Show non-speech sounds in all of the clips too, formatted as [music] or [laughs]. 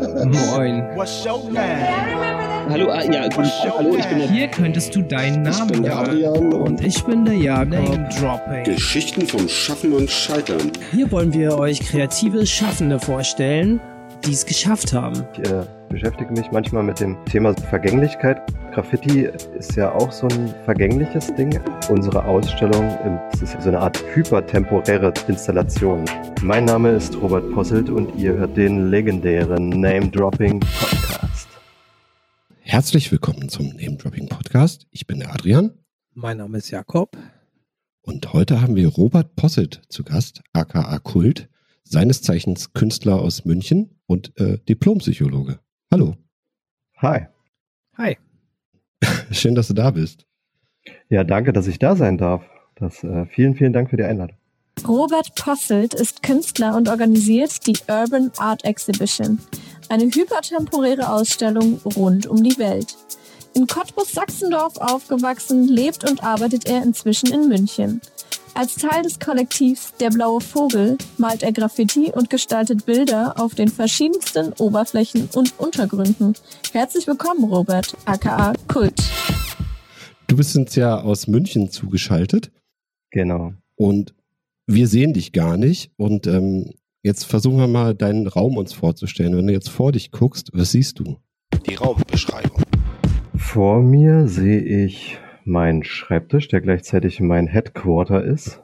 Moin. Hallo, ah, ja, guten Tag, hallo, ich bin der Hier könntest du deinen Namen bin der hören. Adrian. Und ich bin der Jakob. Name Dropping. Geschichten vom Schaffen und Scheitern. Hier wollen wir euch kreative Schaffende vorstellen, die es geschafft haben. Ich äh, beschäftige mich manchmal mit dem Thema Vergänglichkeit. Graffiti ist ja auch so ein vergängliches Ding. Unsere Ausstellung ist so eine Art hypertemporäre Installation. Mein Name ist Robert Posselt und ihr hört den legendären Name-Dropping Podcast. Herzlich willkommen zum Name Dropping Podcast. Ich bin der Adrian Mein Name ist Jakob. und heute haben wir Robert Posselt zu Gast, aka Kult, seines Zeichens Künstler aus München und äh, Diplompsychologe. Hallo, Hi. Hi. [laughs] schön, dass du da bist. Ja, danke, dass ich da sein darf. Das, äh, vielen, vielen Dank für die Einladung. Robert Posselt ist Künstler und organisiert die Urban Art Exhibition, eine hypertemporäre Ausstellung rund um die Welt. In Cottbus-Sachsendorf aufgewachsen, lebt und arbeitet er inzwischen in München. Als Teil des Kollektivs Der Blaue Vogel malt er Graffiti und gestaltet Bilder auf den verschiedensten Oberflächen und Untergründen. Herzlich willkommen, Robert, aka Kult. Du bist uns ja aus München zugeschaltet Genau. und wir sehen dich gar nicht. Und ähm, jetzt versuchen wir mal deinen Raum uns vorzustellen. Wenn du jetzt vor dich guckst, was siehst du? Die Raumbeschreibung. Vor mir sehe ich meinen Schreibtisch, der gleichzeitig mein Headquarter ist.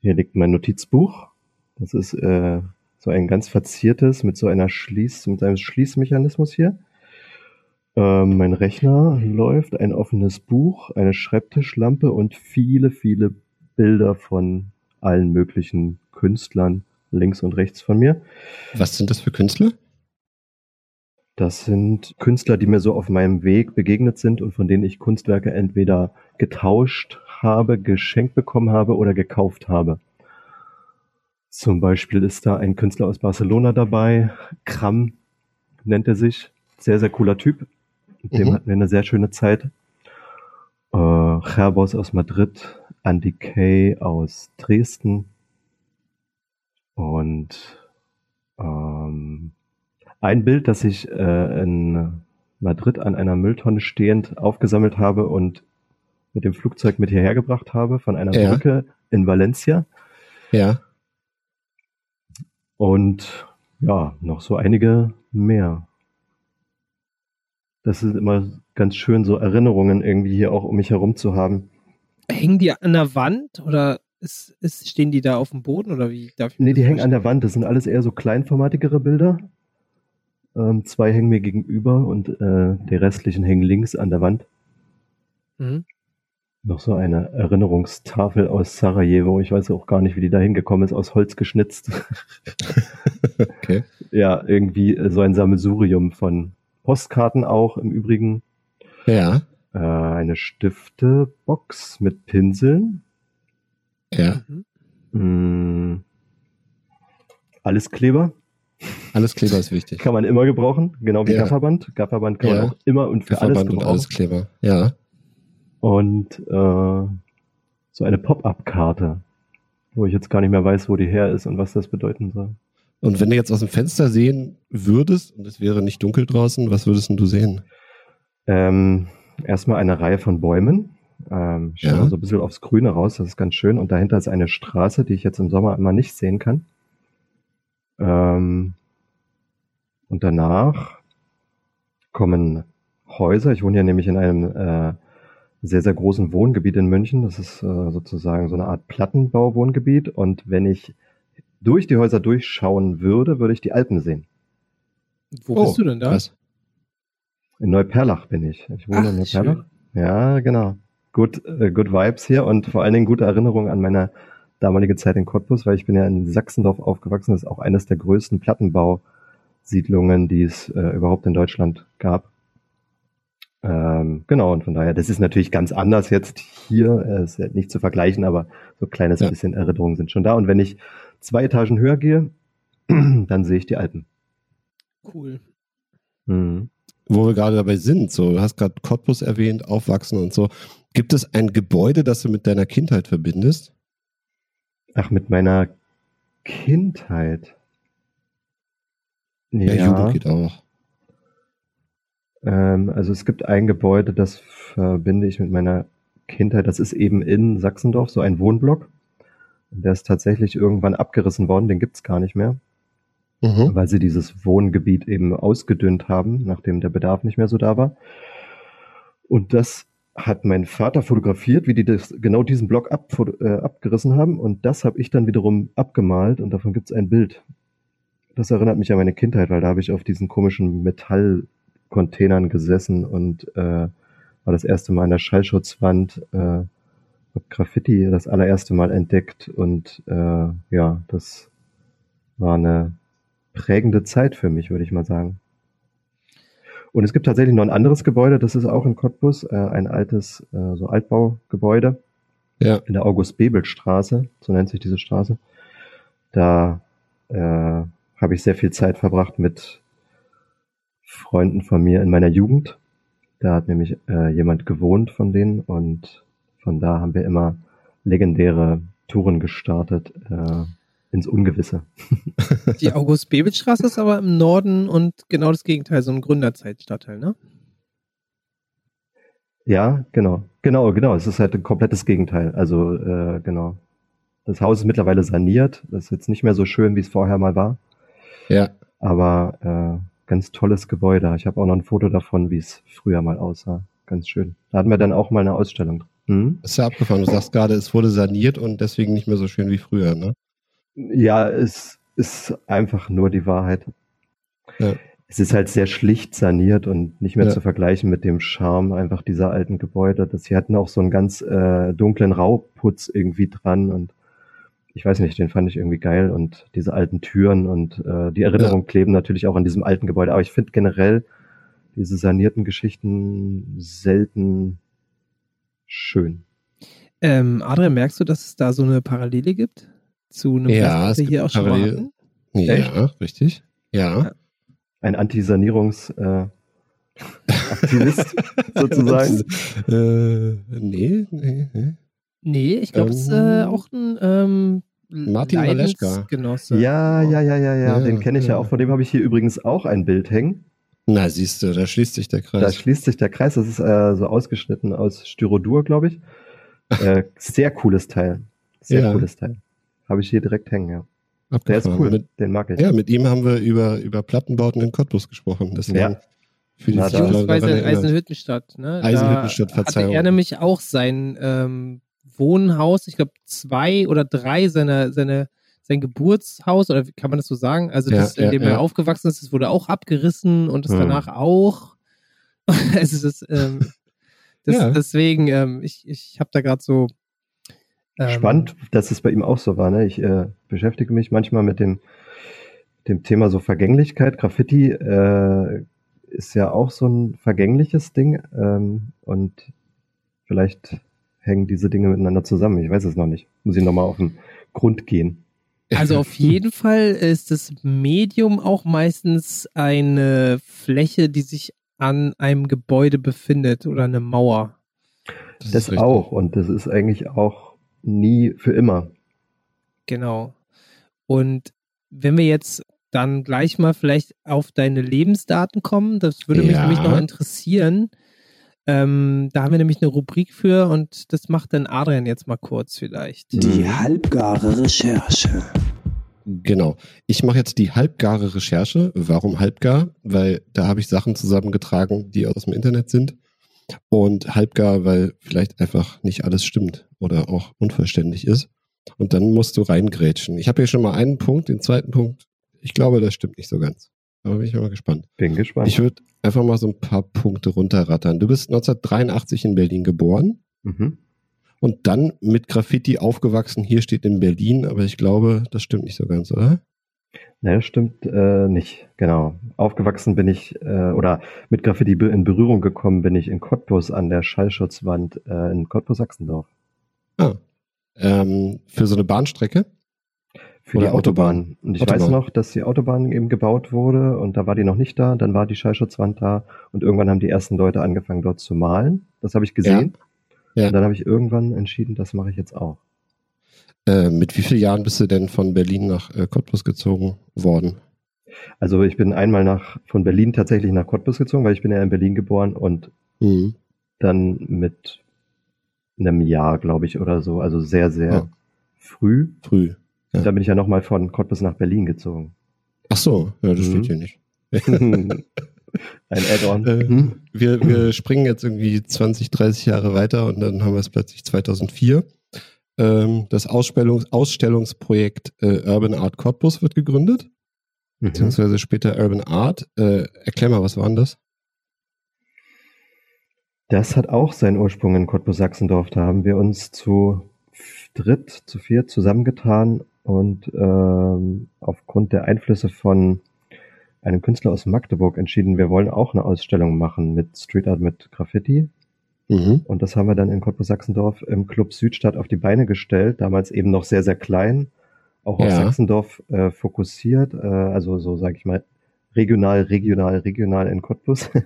Hier liegt mein Notizbuch. Das ist äh, so ein ganz verziertes mit so einer Schließ, mit einem Schließmechanismus hier. Ähm, mein Rechner läuft, ein offenes Buch, eine Schreibtischlampe und viele, viele Bilder von allen möglichen Künstlern links und rechts von mir. Was sind das für Künstler? Das sind Künstler, die mir so auf meinem Weg begegnet sind und von denen ich Kunstwerke entweder getauscht habe, geschenkt bekommen habe oder gekauft habe. Zum Beispiel ist da ein Künstler aus Barcelona dabei, Kram nennt er sich, sehr, sehr cooler Typ. Mit dem Mhm. hatten wir eine sehr schöne Zeit. Äh, Gerbos aus Madrid, Andy Kay aus Dresden und ähm, ein Bild, das ich äh, in Madrid an einer Mülltonne stehend aufgesammelt habe und mit dem Flugzeug mit hierher gebracht habe, von einer Ja. Brücke in Valencia. Ja. Und ja, noch so einige mehr. Das ist immer ganz schön, so Erinnerungen irgendwie hier auch um mich herum zu haben. Hängen die an der Wand oder ist, ist, stehen die da auf dem Boden oder wie darf ich Nee, die hängen an der Wand. Das sind alles eher so kleinformatigere Bilder. Ähm, zwei hängen mir gegenüber und äh, die restlichen hängen links an der Wand. Mhm. Noch so eine Erinnerungstafel aus Sarajevo. Ich weiß auch gar nicht, wie die da hingekommen ist, aus Holz geschnitzt. [laughs] Okay. ja, irgendwie so ein Sammelsurium von Postkarten auch im Übrigen. Ja. Äh, eine Stiftebox mit Pinseln. Ja. Mhm. Mm, alles Kleber. Alles Kleber ist wichtig. Kann man immer gebrauchen. Genau wie Ja. Gafferband. Gafferband kann Ja. man auch immer und für alles Verband und gebrauchen. alles Kleber. Ja. Und äh, so eine Pop-up-Karte, wo ich jetzt gar nicht mehr weiß, wo die her ist und was das bedeuten soll. Und wenn du jetzt aus dem Fenster sehen würdest und es wäre nicht dunkel draußen, was würdest denn du sehen? Ähm, erstmal eine Reihe von Bäumen. Ähm, ich schaue Ja. so ein bisschen aufs Grüne raus, das ist ganz schön. Und dahinter ist eine Straße, die ich jetzt im Sommer immer nicht sehen kann. Ähm, und danach kommen Häuser. Ich wohne ja nämlich in einem äh, sehr, sehr großen Wohngebiet in München. Das ist äh, sozusagen so eine Art Plattenbau-Wohngebiet. Und wenn ich durch die Häuser durchschauen würde, würde ich die Alpen sehen. Wo bist du denn da? Oh, Was? In Neuperlach bin ich. Ich wohne Ach, in Neuperlach. schön. Ja, genau. Gut, äh, good Vibes hier und vor allen Dingen gute Erinnerungen an meine damalige Zeit in Cottbus, weil ich bin ja in Sachsendorf aufgewachsen. Das ist auch eines der größten Plattenbausiedlungen, die es äh, überhaupt in Deutschland gab. Ähm, genau, und von daher, das ist natürlich ganz anders jetzt hier, äh, ist ja nicht zu vergleichen, aber so kleines Ja. bisschen Erinnerungen sind schon da. Und wenn ich zwei Etagen höher gehe, [clears throat] dann sehe ich die Alpen. Cool. Mhm. Wo wir gerade dabei sind, so, du hast gerade Cottbus erwähnt, Aufwachsen und so. Gibt es ein Gebäude, das du mit deiner Kindheit verbindest? Ach, mit meiner Kindheit. Ja, Jugend geht auch. Ähm, also es gibt ein Gebäude, das verbinde ich mit meiner Kindheit. Das ist eben in Sachsendorf, so ein Wohnblock. Der ist tatsächlich irgendwann abgerissen worden, den gibt's gar nicht mehr, Mhm. weil sie dieses Wohngebiet eben ausgedünnt haben, nachdem der Bedarf nicht mehr so da war. Und das hat mein Vater fotografiert, wie die das, genau diesen Block ab, äh, abgerissen haben. Und das habe ich dann wiederum abgemalt und davon gibt's ein Bild. Das erinnert mich an meine Kindheit, weil da habe ich auf diesen komischen Metallcontainern gesessen und äh, war das erste Mal an der Schallschutzwand, äh, hab Graffiti das allererste Mal entdeckt und äh, ja, das war eine prägende Zeit für mich, würde ich mal sagen. Und es gibt tatsächlich noch ein anderes Gebäude, das ist auch in Cottbus, äh, ein altes, äh, so Altbaugebäude Ja. in der August-Bebel-Straße, so nennt sich diese Straße. Da äh, habe ich sehr viel Zeit verbracht mit Freunden von mir in meiner Jugend. Da hat nämlich äh, jemand gewohnt von denen und von da haben wir immer legendäre Touren gestartet äh, ins Ungewisse. Die [laughs] August-Bebel-Straße ist aber im Norden und genau das Gegenteil, so ein Gründerzeitstadtteil, ne? Ja, genau. Genau, genau. Es ist halt ein komplettes Gegenteil. Also, äh, genau. Das Haus ist mittlerweile saniert. Das ist jetzt nicht mehr so schön, wie es vorher mal war. Ja. Aber äh, ganz tolles Gebäude. Ich habe auch noch ein Foto davon, wie es früher mal aussah. Ganz schön. Da hatten wir dann auch mal eine Ausstellung. Hm? Ist ja abgefahren. Du sagst gerade, es wurde saniert und deswegen nicht mehr so schön wie früher, ne? Ja, es ist einfach nur die Wahrheit. Ja. Es ist halt sehr schlicht saniert und nicht mehr Ja. zu vergleichen mit dem Charme einfach dieser alten Gebäude. Das, sie hatten auch so einen ganz äh, dunklen Rauputz irgendwie dran und ich weiß nicht, den fand ich irgendwie geil und diese alten Türen und äh, die Erinnerungen kleben natürlich auch an diesem alten Gebäude. Aber ich finde generell diese sanierten Geschichten selten schön. Ähm, Adrian, merkst du, dass es da so eine Parallele gibt? Zu einem Ja, Gast, hier auch schon mal hatten? Ja, Echt? richtig. Ja. Ein Antisanierungs äh, [laughs] Aktivist sozusagen. äh, nee, nee, nee. Nee, ich glaube, es ist äh, Ähm, auch ein ähm, Martin Maleschka. Leidensgenosse. Ja, ja, ja, ja, ja, Ja, den kenne ich ja ja. auch. Von dem habe ich hier übrigens auch ein Bild hängen. Na, siehst du, da schließt sich der Da Kreis. schließt sich der Kreis. Das ist äh, so ausgeschnitten aus Styrodur, glaube ich. Äh, [laughs] sehr cooles Teil. Sehr Ja. cooles Teil. Habe ich hier direkt hängen, ja. Der ist Abgefahren. cool. Mit, Den mag ich. ja, mit ihm haben wir über, über Plattenbauten in Cottbus gesprochen. Deswegen Ja. mich gerade Beziehungsweise in. Eisenhüttenstadt. Ne? Eisenhüttenstadt, da hatte Verzeihung. er nämlich auch sein ähm, Wohnhaus, ich glaube zwei oder drei seiner, seine, sein Geburtshaus, oder wie kann man das so sagen? Also Ja, das, in ja, dem ja. er aufgewachsen ist, das wurde auch abgerissen und das Hm. danach auch. [laughs] also das, ähm, das Ja. deswegen, ähm, ich, ich habe da gerade so ähm, Spannend, dass es bei ihm auch so war. Ne? Ich äh, beschäftige mich manchmal mit dem, dem Thema so Vergänglichkeit. Graffiti äh, ist ja auch so ein vergängliches Ding ähm, und vielleicht hängen diese Dinge miteinander zusammen. Ich weiß es noch nicht. Muss ich nochmal auf den Grund gehen. Also auf jeden Fall ist das Medium auch meistens eine Fläche, die sich an einem Gebäude befindet oder eine Mauer. Das, Das auch. Und das ist eigentlich auch nie für immer. Genau. Und wenn wir jetzt dann gleich mal vielleicht auf deine Lebensdaten kommen, das würde mich Ja. nämlich noch interessieren. Ähm, da haben wir nämlich eine Rubrik für und das macht dann Adrian jetzt mal kurz vielleicht. Die halbgare Recherche. Genau. Ich mache jetzt die halbgare Recherche. Warum halbgar? Weil da habe ich Sachen zusammengetragen, die aus dem Internet sind. Und halbgar, weil vielleicht einfach nicht alles stimmt oder auch unvollständig ist. Und dann musst du reingrätschen. Ich habe hier schon mal einen Punkt, den zweiten Punkt. Ich glaube, das stimmt nicht so ganz. Aber bin ich mal gespannt. Bin gespannt. Ich würde einfach mal so ein paar Punkte runterrattern. Du bist 1983 in Berlin geboren mhm. und dann mit Graffiti aufgewachsen. Hier steht in Berlin, aber ich glaube, das stimmt nicht so ganz, oder? Ne, das stimmt äh, nicht. Genau. Aufgewachsen bin ich äh, oder mit Graffiti in Berührung gekommen bin ich in Cottbus an der Schallschutzwand äh, in Cottbus-Sachsendorf. Ah. Ähm, für so eine Bahnstrecke? Für Oder die Autobahn. Und ich Autobahn. weiß noch, dass die Autobahn eben gebaut wurde und da war die noch nicht da. Dann war die Schallschutzwand da und irgendwann haben die ersten Leute angefangen dort zu malen. Das habe ich gesehen. Ja. Und dann habe ich irgendwann entschieden, das mache ich jetzt auch. Äh, mit wie vielen Jahren bist du denn von Berlin nach äh, Cottbus gezogen worden? Also ich bin einmal nach von Berlin tatsächlich nach Cottbus gezogen, weil ich bin ja in Berlin geboren und Mhm. dann mit einem Jahr, glaube ich, oder so, also sehr, sehr Ja. früh. Früh. Ja. Dann bin ich ja nochmal von Cottbus nach Berlin gezogen. Ach so, ja, das Mhm. steht hier nicht. [laughs] Ein Add-on. Äh, Hm? Wir, wir springen jetzt irgendwie 20, 30 Jahre weiter und dann haben wir es plötzlich 2004. Ähm, das Ausstellungs Ausstellungsprojekt äh, Urban Art Cottbus wird gegründet, Mhm. beziehungsweise später Urban Art. Äh, erklär mal, was war denn das? Das hat auch seinen Ursprung in Cottbus-Sachsendorf. Da haben wir uns zu dritt, zu viert zusammengetan und ähm, aufgrund der Einflüsse von einem Künstler aus Magdeburg entschieden, wir wollen auch eine Ausstellung machen mit Street Art, mit Graffiti. Mhm. Und das haben wir dann in Cottbus-Sachsendorf im Club Südstadt auf die Beine gestellt, damals eben noch sehr, sehr klein, auch auf Ja. Sachsendorf äh, fokussiert, äh, also so sage ich mal regional, regional, regional in Cottbus. [laughs]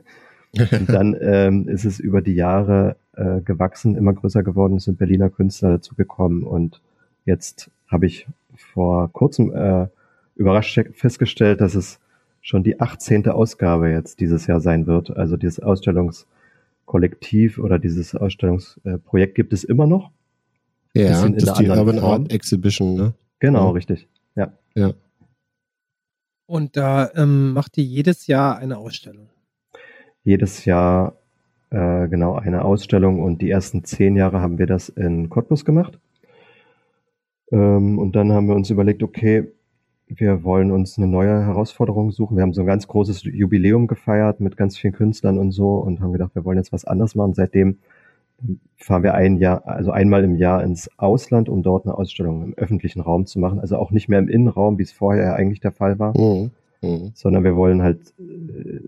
Und dann ähm, ist es über die Jahre äh, gewachsen, immer größer geworden, es sind Berliner Künstler dazugekommen und jetzt habe ich vor kurzem äh, überrascht festgestellt, dass es schon die 18. Ausgabe jetzt dieses Jahr sein wird. Also dieses Ausstellungskollektiv oder dieses Ausstellungsprojekt gibt es immer noch. ja, bisschen in das ist die Urban. Art Exhibition, ne? Genau, Ja. richtig. Ja. Ja. Und da ähm, macht ihr jedes Jahr eine Ausstellung. Jedes Jahr äh, genau eine Ausstellung und die ersten zehn Jahre haben wir das in Cottbus gemacht. Ähm, und dann haben wir uns überlegt, okay, wir wollen uns eine neue Herausforderung suchen. Wir haben so ein ganz großes Jubiläum gefeiert mit ganz vielen Künstlern und so und haben gedacht, wir wollen jetzt was anderes machen. Seitdem fahren wir ein Jahr, also einmal im Jahr ins Ausland, um dort eine Ausstellung im öffentlichen Raum zu machen. Also auch nicht mehr im Innenraum, wie es vorher eigentlich der Fall war, Mhm. Mhm. sondern wir wollen halt äh,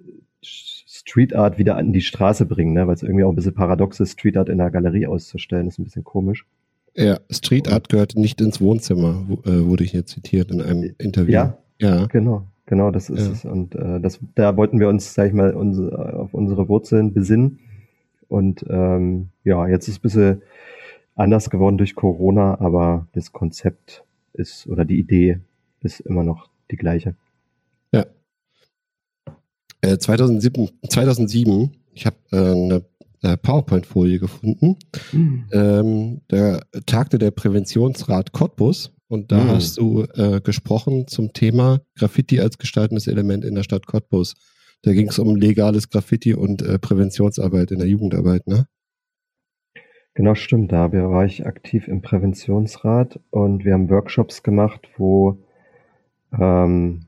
Street Art wieder an die Straße bringen, ne? weil es irgendwie auch ein bisschen paradox ist, Street Art in der Galerie auszustellen, ist ein bisschen komisch. Ja, Street Art gehört nicht ins Wohnzimmer, wo- äh, wurde ich hier zitiert in einem Interview. Ja, Ja. genau, genau, das ist Ja. es. Und äh, das, da wollten wir uns, sag ich mal, unsere, auf unsere Wurzeln besinnen. Und ähm, ja, jetzt ist es ein bisschen anders geworden durch Corona, aber das Konzept ist oder die Idee ist immer noch die gleiche. Äh, 2007, 2007 ich habe äh, eine äh, PowerPoint-Folie gefunden. Ähm, da tagte der Präventionsrat Cottbus und da Mhm. hast du äh, gesprochen zum Thema Graffiti als gestaltendes Element in der Stadt Cottbus. Da ging es um legales Graffiti und äh, Präventionsarbeit in der Jugendarbeit, ne? Genau, stimmt. Da war ich aktiv im Präventionsrat und wir haben Workshops gemacht, wo ähm,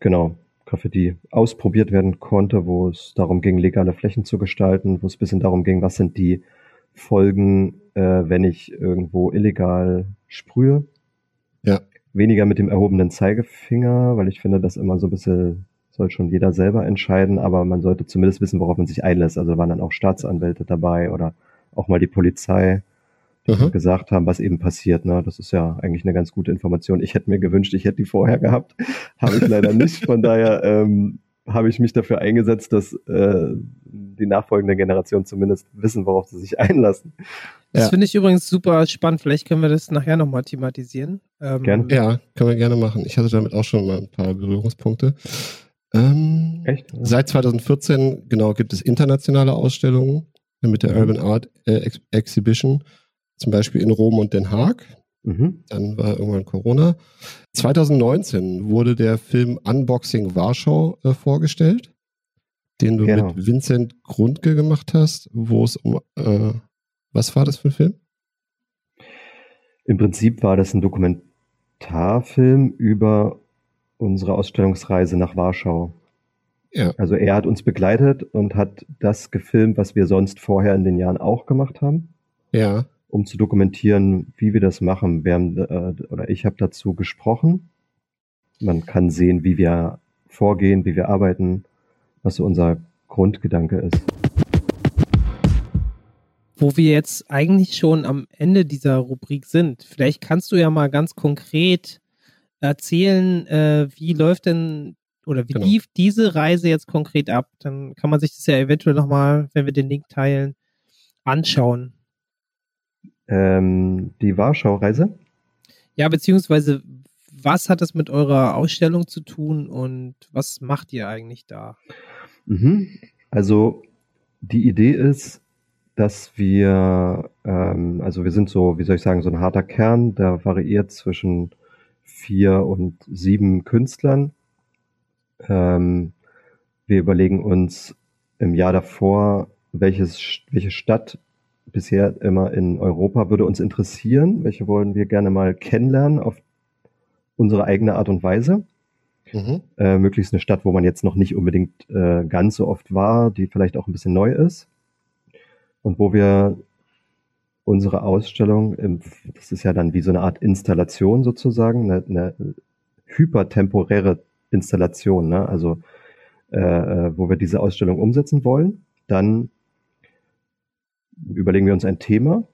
genau Graffiti ausprobiert werden konnte, wo es darum ging, legale Flächen zu gestalten, wo es ein bisschen darum ging, was sind die Folgen, äh, wenn ich irgendwo illegal sprühe. Ja. Weniger mit dem erhobenen Zeigefinger, weil ich finde, das immer so ein bisschen soll schon jeder selber entscheiden, aber man sollte zumindest wissen, worauf man sich einlässt. Also waren dann auch Staatsanwälte dabei oder auch mal die Polizei, Mhm. gesagt haben, was eben passiert. Ne? Das ist ja eigentlich eine ganz gute Information. Ich hätte mir gewünscht, ich hätte die vorher gehabt. [laughs] Habe ich leider nicht. Von daher ähm, habe ich mich dafür eingesetzt, dass äh, die nachfolgende Generation zumindest wissen, worauf sie sich [laughs] einlassen. Das Ja. finde ich übrigens super spannend. Vielleicht können wir das nachher nochmal thematisieren. Ähm, Gerne. Ja, können wir gerne machen. Ich hatte damit auch schon mal ein paar Berührungspunkte. Ähm, Echt? Seit 2014, genau, gibt es internationale Ausstellungen mit der Mhm. Urban Art äh, Ex Exhibition, zum Beispiel in Rom und Den Haag. Mhm. Dann war irgendwann Corona. 2019 wurde der Film Unboxing Warschau äh, vorgestellt, den du Genau. mit Vincent Grundke gemacht hast, wo es um, äh, was war das für ein Film? Im Prinzip war das ein Dokumentarfilm über unsere Ausstellungsreise nach Warschau. Ja. Also er hat uns begleitet und hat das gefilmt, was wir sonst vorher in den Jahren auch gemacht haben. Ja, um zu dokumentieren, wie wir das machen. Wir haben, äh, oder ich habe dazu gesprochen. Man kann sehen, wie wir vorgehen, wie wir arbeiten, was so unser Grundgedanke ist. Wo wir jetzt eigentlich schon am Ende dieser Rubrik sind, vielleicht kannst du ja mal ganz konkret erzählen, äh, wie läuft denn oder wie Genau. lief diese Reise jetzt konkret ab? Dann kann man sich das ja eventuell nochmal, wenn wir den Link teilen, anschauen. Ähm, die Warschau-Reise? Ja, beziehungsweise was hat das mit eurer Ausstellung zu tun und was macht ihr eigentlich da? Mhm. Also die Idee ist, dass wir, ähm, also wir sind so, wie soll ich sagen, so ein harter Kern, der variiert zwischen vier und sieben Künstlern. Ähm, wir überlegen uns im Jahr davor, welches, welche Stadt bisher immer in Europa würde uns interessieren, welche wollen wir gerne mal kennenlernen auf unsere eigene Art und Weise. Mhm. Äh, möglichst eine Stadt, wo man jetzt noch nicht unbedingt äh, ganz so oft war, die vielleicht auch ein bisschen neu ist. Und wo wir unsere Ausstellung, im, das ist ja dann wie so eine Art Installation sozusagen, eine, eine hypertemporäre Installation, ne? also äh, äh, wo wir diese Ausstellung umsetzen wollen. Dann überlegen wir uns ein Thema.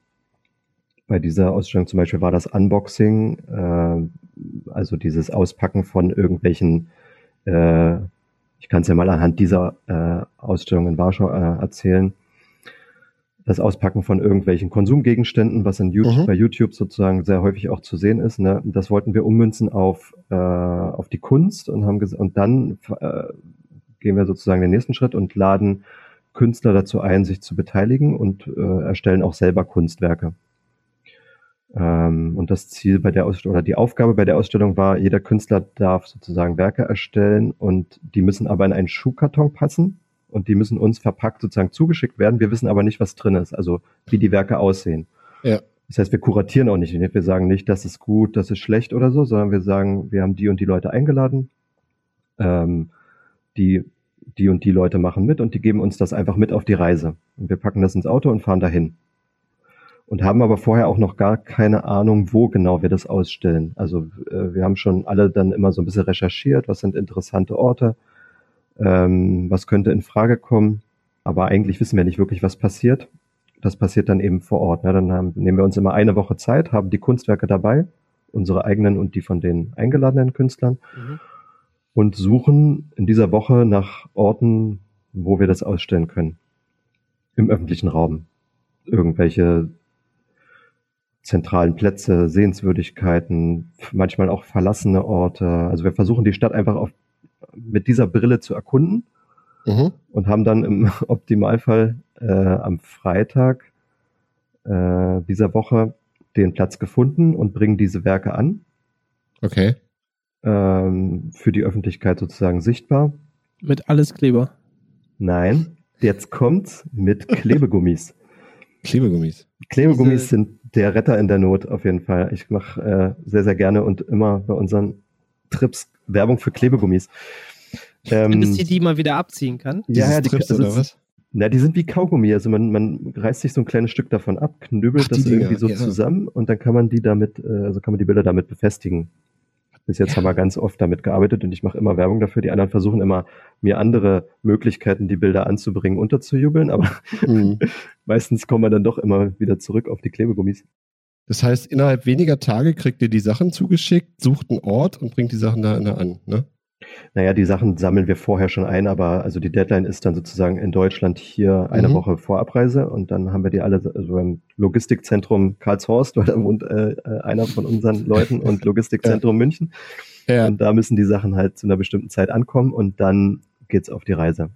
Bei dieser Ausstellung zum Beispiel war das Unboxing, äh, also dieses Auspacken von irgendwelchen, äh, ich kann es ja mal anhand dieser äh, Ausstellung in Warschau äh, erzählen, das Auspacken von irgendwelchen Konsumgegenständen, was in YouTube, Mhm. bei YouTube sozusagen sehr häufig auch zu sehen ist. Ne? Das wollten wir ummünzen auf, äh, auf die Kunst und haben und dann äh, gehen wir sozusagen den nächsten Schritt und laden Künstler dazu ein, sich zu beteiligen und äh, erstellen auch selber Kunstwerke. Ähm, und das Ziel bei der Ausstellung oder die Aufgabe bei der Ausstellung war, jeder Künstler darf sozusagen Werke erstellen und die müssen aber in einen Schuhkarton passen und die müssen uns verpackt sozusagen zugeschickt werden. Wir wissen aber nicht, was drin ist, also wie die Werke aussehen. Ja. Das heißt, wir kuratieren auch nicht. Wir sagen nicht, das ist gut, das ist schlecht oder so, sondern wir sagen, wir haben die und die Leute eingeladen. Ähm, die, die und die Leute machen mit und die geben uns das einfach mit auf die Reise. Und wir packen das ins Auto und fahren dahin. Und haben aber vorher auch noch gar keine Ahnung, wo genau wir das ausstellen. Also äh, wir haben schon alle dann immer so ein bisschen recherchiert, was sind interessante Orte, ähm, was könnte in Frage kommen. Aber eigentlich wissen wir nicht wirklich, was passiert. Das passiert dann eben vor Ort. Ne? Dann haben, nehmen wir uns immer eine Woche Zeit, haben die Kunstwerke dabei, unsere eigenen und die von den eingeladenen Künstlern Mhm. Und suchen in dieser Woche nach Orten, wo wir das ausstellen können. Im öffentlichen Raum. Irgendwelche zentralen Plätze, Sehenswürdigkeiten, manchmal auch verlassene Orte. Also wir versuchen die Stadt einfach auf, mit dieser Brille zu erkunden Mhm. und haben dann im [laughs] Optimalfall äh, am Freitag äh, dieser Woche den Platz gefunden und bringen diese Werke an, Okay. Ähm, für die Öffentlichkeit sozusagen sichtbar. Mit alles Kleber. Nein, jetzt kommt's mit [laughs] Klebegummis. Klebegummis. Klebegummis Diese- sind der Retter in der Not auf jeden Fall. Ich mache äh, sehr, sehr gerne und immer bei unseren Trips Werbung für Klebegummis. Ähm, Bis die die mal wieder abziehen kann. ja, ja, die, Trips also, oder was? Na, die sind wie Kaugummi. Also man, man reißt sich so ein kleines Stück davon ab, knüppelt Ach, das irgendwie Dinger, so ja. zusammen und dann kann man die damit, äh, also kann man die Bilder damit befestigen. Bis jetzt Ja. haben wir ganz oft damit gearbeitet und ich mache immer Werbung dafür. Die anderen versuchen immer, mir andere Möglichkeiten, die Bilder anzubringen, unterzujubeln, aber Mhm. [laughs] meistens kommen wir dann doch immer wieder zurück auf die Klebegummis. Das heißt, innerhalb weniger Tage kriegt ihr die Sachen zugeschickt, sucht einen Ort und bringt die Sachen da an, ne? Naja, die Sachen sammeln wir vorher schon ein, aber also die Deadline ist dann sozusagen in Deutschland hier eine Mhm. Woche vor Abreise und dann haben wir die alle also im Logistikzentrum Karlshorst, weil da wohnt äh, äh, einer von unseren Leuten und [laughs] Logistikzentrum München. Ja. Und da müssen die Sachen halt zu einer bestimmten Zeit ankommen und dann geht's auf die Reise.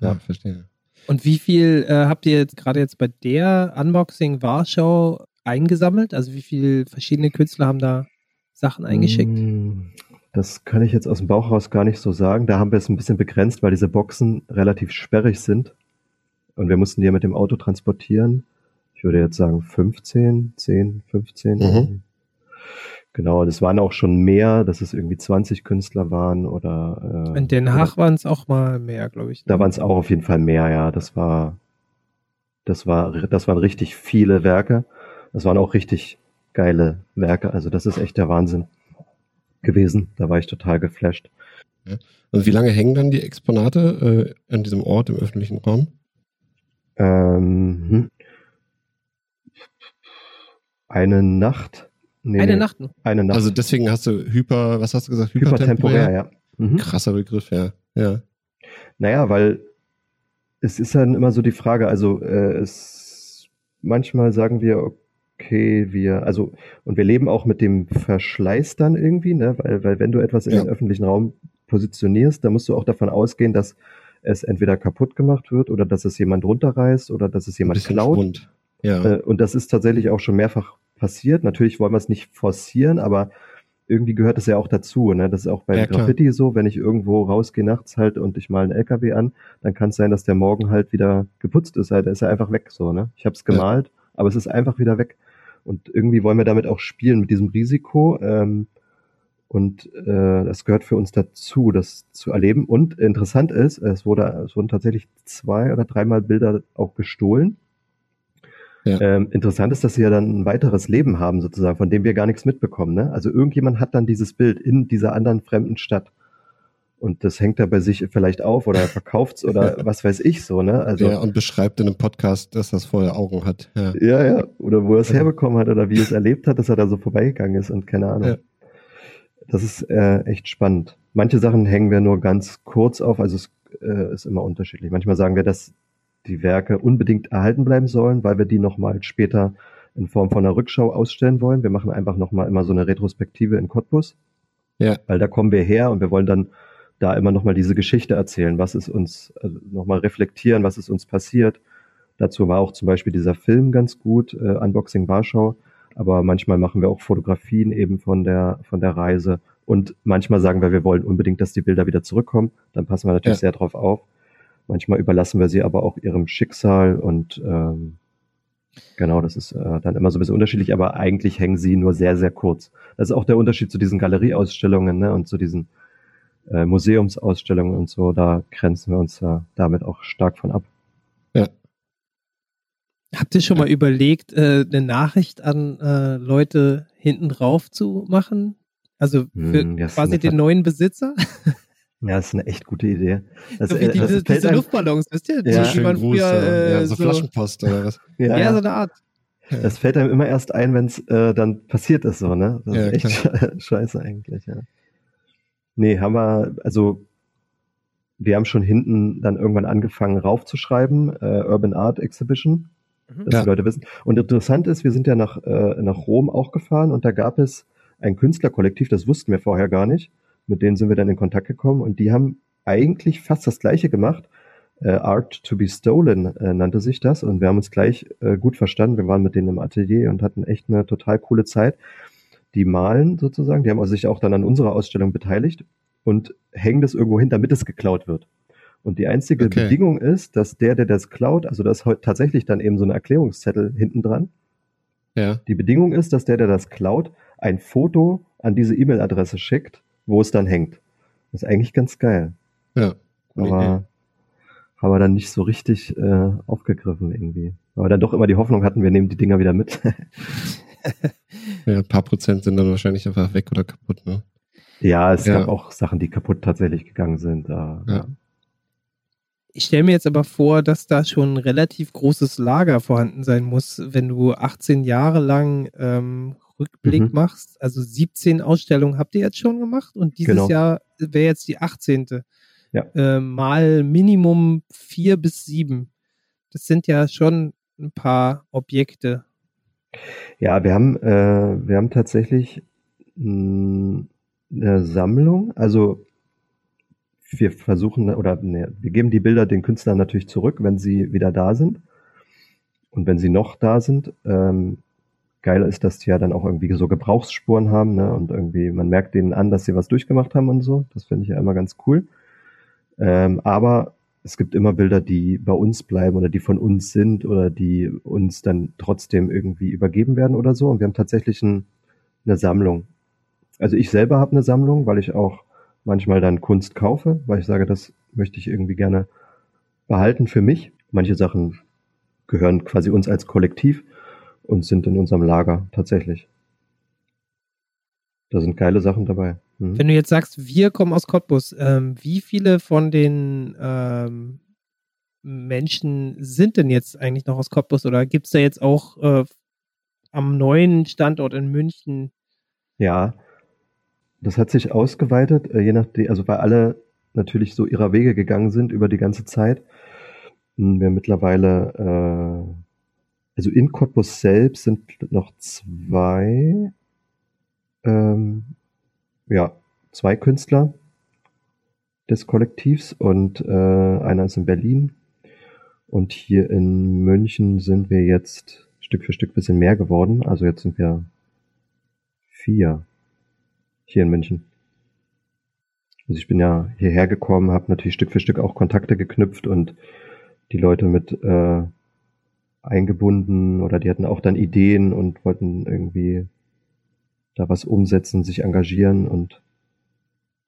ja, verstehe. Und wie viel äh, habt ihr jetzt gerade jetzt bei der Unboxing Warschau eingesammelt? Also wie viele verschiedene Künstler haben da Sachen eingeschickt? Das kann ich jetzt aus dem Bauch raus gar nicht so sagen. Da haben wir es ein bisschen begrenzt, weil diese Boxen relativ sperrig sind. Und wir mussten die ja mit dem Auto transportieren. Ich würde jetzt sagen 15, 10, 15. Mhm. Genau, das waren auch schon mehr, dass es irgendwie 20 Künstler waren oder. Äh, In Den Haag waren es auch mal mehr, glaube ich. ne? Da waren es auch auf jeden Fall mehr, ja. Das war, das war, das waren richtig viele Werke. Das waren auch richtig geile Werke. Also das ist echt der Wahnsinn gewesen. Da war ich total geflasht. Und wie lange hängen dann die Exponate äh, an diesem Ort im öffentlichen Raum? Ähm, hm. eine Nacht. Nee, Eine nee, Nacht nur. Eine Nacht. Also deswegen hast du hyper, was hast du gesagt? hypertemporär, ja. Mhm. Krasser Begriff, ja. Ja. Naja, weil es ist dann immer so die Frage, also äh, es manchmal sagen wir, okay, wir, also, und wir leben auch mit dem Verschleiß dann irgendwie, ne, weil, weil wenn du etwas in Ja. den öffentlichen Raum positionierst, dann musst du auch davon ausgehen, dass es entweder kaputt gemacht wird oder dass es jemand runterreißt oder dass es jemand klaut. Schwund. Ja. Äh, und das ist tatsächlich auch schon mehrfach passiert. Natürlich wollen wir es nicht forcieren, aber irgendwie gehört es ja auch dazu. Ne? Das ist auch bei Ja, klar. Graffiti so, wenn ich irgendwo rausgehe nachts halt und ich mal einen LKW an, dann kann es sein, dass der morgen halt wieder geputzt ist. Halt, der ist ja einfach weg so. Ne? Ich habe es Ja. gemalt, aber es ist einfach wieder weg. Und irgendwie wollen wir damit auch spielen mit diesem Risiko. Ähm, und äh, das gehört für uns dazu, das zu erleben. Und interessant ist, es wurde, es wurden tatsächlich zwei oder dreimal Bilder auch gestohlen. Ja. Ähm, interessant ist, dass sie ja dann ein weiteres Leben haben, sozusagen, von dem wir gar nichts mitbekommen. Ne? Also irgendjemand hat dann dieses Bild in dieser anderen fremden Stadt. Und das hängt da bei sich vielleicht auf oder verkauft's [laughs] oder was weiß ich so, ne? Also ja, und beschreibt in einem Podcast, dass das vor Augen hat. Ja. ja, ja. Oder wo er es Ja. herbekommen hat oder wie er es erlebt hat, dass er da so vorbeigegangen ist und keine Ahnung. Ja. Das ist äh, echt spannend. Manche Sachen hängen wir nur ganz kurz auf, also es äh, ist immer unterschiedlich. Manchmal sagen wir, dass die Werke unbedingt erhalten bleiben sollen, weil wir die nochmal später in Form von einer Rückschau ausstellen wollen. Wir machen einfach nochmal immer so eine Retrospektive in Cottbus, Ja. weil da kommen wir her und wir wollen dann da immer nochmal diese Geschichte erzählen, was ist uns, also nochmal reflektieren, was ist uns passiert. Dazu war auch zum Beispiel dieser Film ganz gut, äh, Unboxing Warschau. Aber manchmal machen wir auch Fotografien eben von der, von der Reise. Und manchmal sagen wir, wir wollen unbedingt, dass die Bilder wieder zurückkommen. Dann passen wir natürlich Ja. sehr drauf auf. Manchmal überlassen wir sie aber auch ihrem Schicksal und ähm, genau, das ist äh, dann immer so ein bisschen unterschiedlich, aber eigentlich hängen sie nur sehr, sehr kurz. Das ist auch der Unterschied zu diesen Galerieausstellungen ne, und zu diesen äh, Museumsausstellungen und so. Da grenzen wir uns ja damit auch stark von ab. Habt ihr schon mal überlegt, äh, eine Nachricht an äh, Leute hinten drauf zu machen? Also für Hm, ja, ist quasi den neuen Besitzer? [laughs] Ja, das ist eine echt gute Idee. Das, so wie äh, das diese, diese Luftballons, wisst ihr? Ja. die man Gruß, früher, ja. äh, ja, so, so, Flaschenpost oder was? ja, ja, so ja. eine Art. Das fällt einem immer erst ein, wenn es äh, dann passiert ist, so, ne? Das Ja, ist echt sche- [laughs] scheiße eigentlich, ja. Nee, haben wir, also wir haben schon hinten dann irgendwann angefangen raufzuschreiben, äh, Urban Art Exhibition, Mhm. dass Ja. die Leute wissen. Und interessant ist, wir sind ja nach, äh, nach Rom auch gefahren und da gab es ein Künstlerkollektiv, das wussten wir vorher gar nicht. Mit denen sind wir dann in Kontakt gekommen und die haben eigentlich fast das gleiche gemacht. Äh, Art to be Stolen äh, nannte sich das und wir haben uns gleich äh, gut verstanden. Wir waren mit denen im Atelier und hatten echt eine total coole Zeit. Die malen sozusagen, die haben sich auch dann an unserer Ausstellung beteiligt und hängen das irgendwo hin, damit es geklaut wird. Und die einzige Okay. Bedingung ist, dass der, der das klaut, also das ist tatsächlich dann eben so eine Erklärungszettel hinten dran. Ja. Die Bedingung ist, dass der, der das klaut, ein Foto an diese E-Mail-Adresse schickt, wo es dann hängt. Das ist eigentlich ganz geil. Ja. Gute Idee. Aber haben wir dann nicht so richtig äh, aufgegriffen irgendwie. Aber dann doch immer die Hoffnung hatten, wir nehmen die Dinger wieder mit. [laughs] [laughs] Ja, ein paar Prozent sind dann wahrscheinlich einfach weg oder kaputt, ne? ja, es Ja. gab auch Sachen, die kaputt tatsächlich gegangen sind. Äh, Ja. Ich stelle mir jetzt aber vor, dass da schon ein relativ großes Lager vorhanden sein muss, wenn du 18 Jahre lang ähm, Rückblick Mhm. machst. Also 17 Ausstellungen habt ihr jetzt schon gemacht und dieses Genau. Jahr wäre jetzt die 18. Ja. Äh, mal Minimum vier bis sieben. Das sind ja schon ein paar Objekte. Ja, wir haben, äh, wir haben tatsächlich mh, eine Sammlung. Also wir versuchen oder ne, wir geben die Bilder den Künstlern natürlich zurück, wenn sie wieder da sind. Und wenn sie noch da sind, ähm, geil ist, dass die ja dann auch irgendwie so Gebrauchsspuren haben, ne? Und irgendwie, man merkt denen an, dass sie was durchgemacht haben und so. Das finde ich ja immer ganz cool. Ähm, aber es gibt immer Bilder, die bei uns bleiben oder die von uns sind oder die uns dann trotzdem irgendwie übergeben werden oder so. Und wir haben tatsächlich ein, eine Sammlung. Also ich selber habe eine Sammlung, weil ich auch manchmal dann Kunst kaufe, weil ich sage, das möchte ich irgendwie gerne behalten für mich. Manche Sachen gehören quasi uns als Kollektiv und sind in unserem Lager tatsächlich. Da sind geile Sachen dabei. Mhm. Wenn du jetzt sagst, wir kommen aus Cottbus, ähm, wie viele von den ähm, Menschen sind denn jetzt eigentlich noch aus Cottbus oder gibt es da jetzt auch äh, am neuen Standort in München Ja, das hat sich ausgeweitet, äh, je nachdem, also weil alle natürlich so ihrer Wege gegangen sind über die ganze Zeit. Hm, Wir mittlerweile also in Cottbus selbst sind noch zwei, ähm, ja, zwei Künstler des Kollektivs und äh, einer ist in Berlin. Und hier in München sind wir jetzt Stück für Stück bisschen mehr geworden. Also jetzt sind wir vier hier in München. Also ich bin ja hierher gekommen, habe natürlich Stück für Stück auch Kontakte geknüpft und die Leute mit äh, eingebunden oder die hatten auch dann Ideen und wollten irgendwie da was umsetzen, sich engagieren und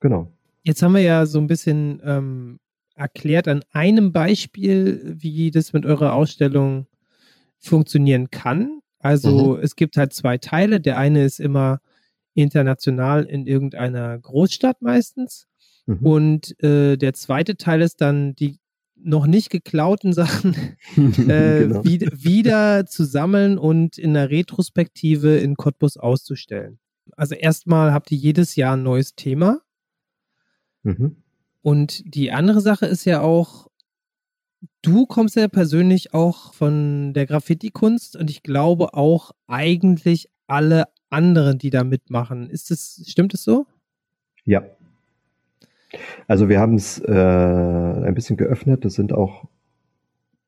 genau. Jetzt haben wir ja so ein bisschen ähm, erklärt an einem Beispiel, wie das mit eurer Ausstellung funktionieren kann. Also mhm. es gibt halt zwei Teile. Der eine ist immer international in irgendeiner Großstadt meistens. Mhm. Und äh, der zweite Teil ist dann die noch nicht geklauten Sachen [laughs] äh, genau. wieder, wieder zu sammeln und in der Retrospektive in Cottbus auszustellen. Also erstmal habt ihr jedes Jahr ein neues Thema. Mhm. Und die andere Sache ist ja auch, du kommst ja persönlich auch von der Graffiti-Kunst und ich glaube auch eigentlich alle anderen, die da mitmachen. Ist es, stimmt es so? Ja. Also wir haben es äh, ein bisschen geöffnet. Es sind auch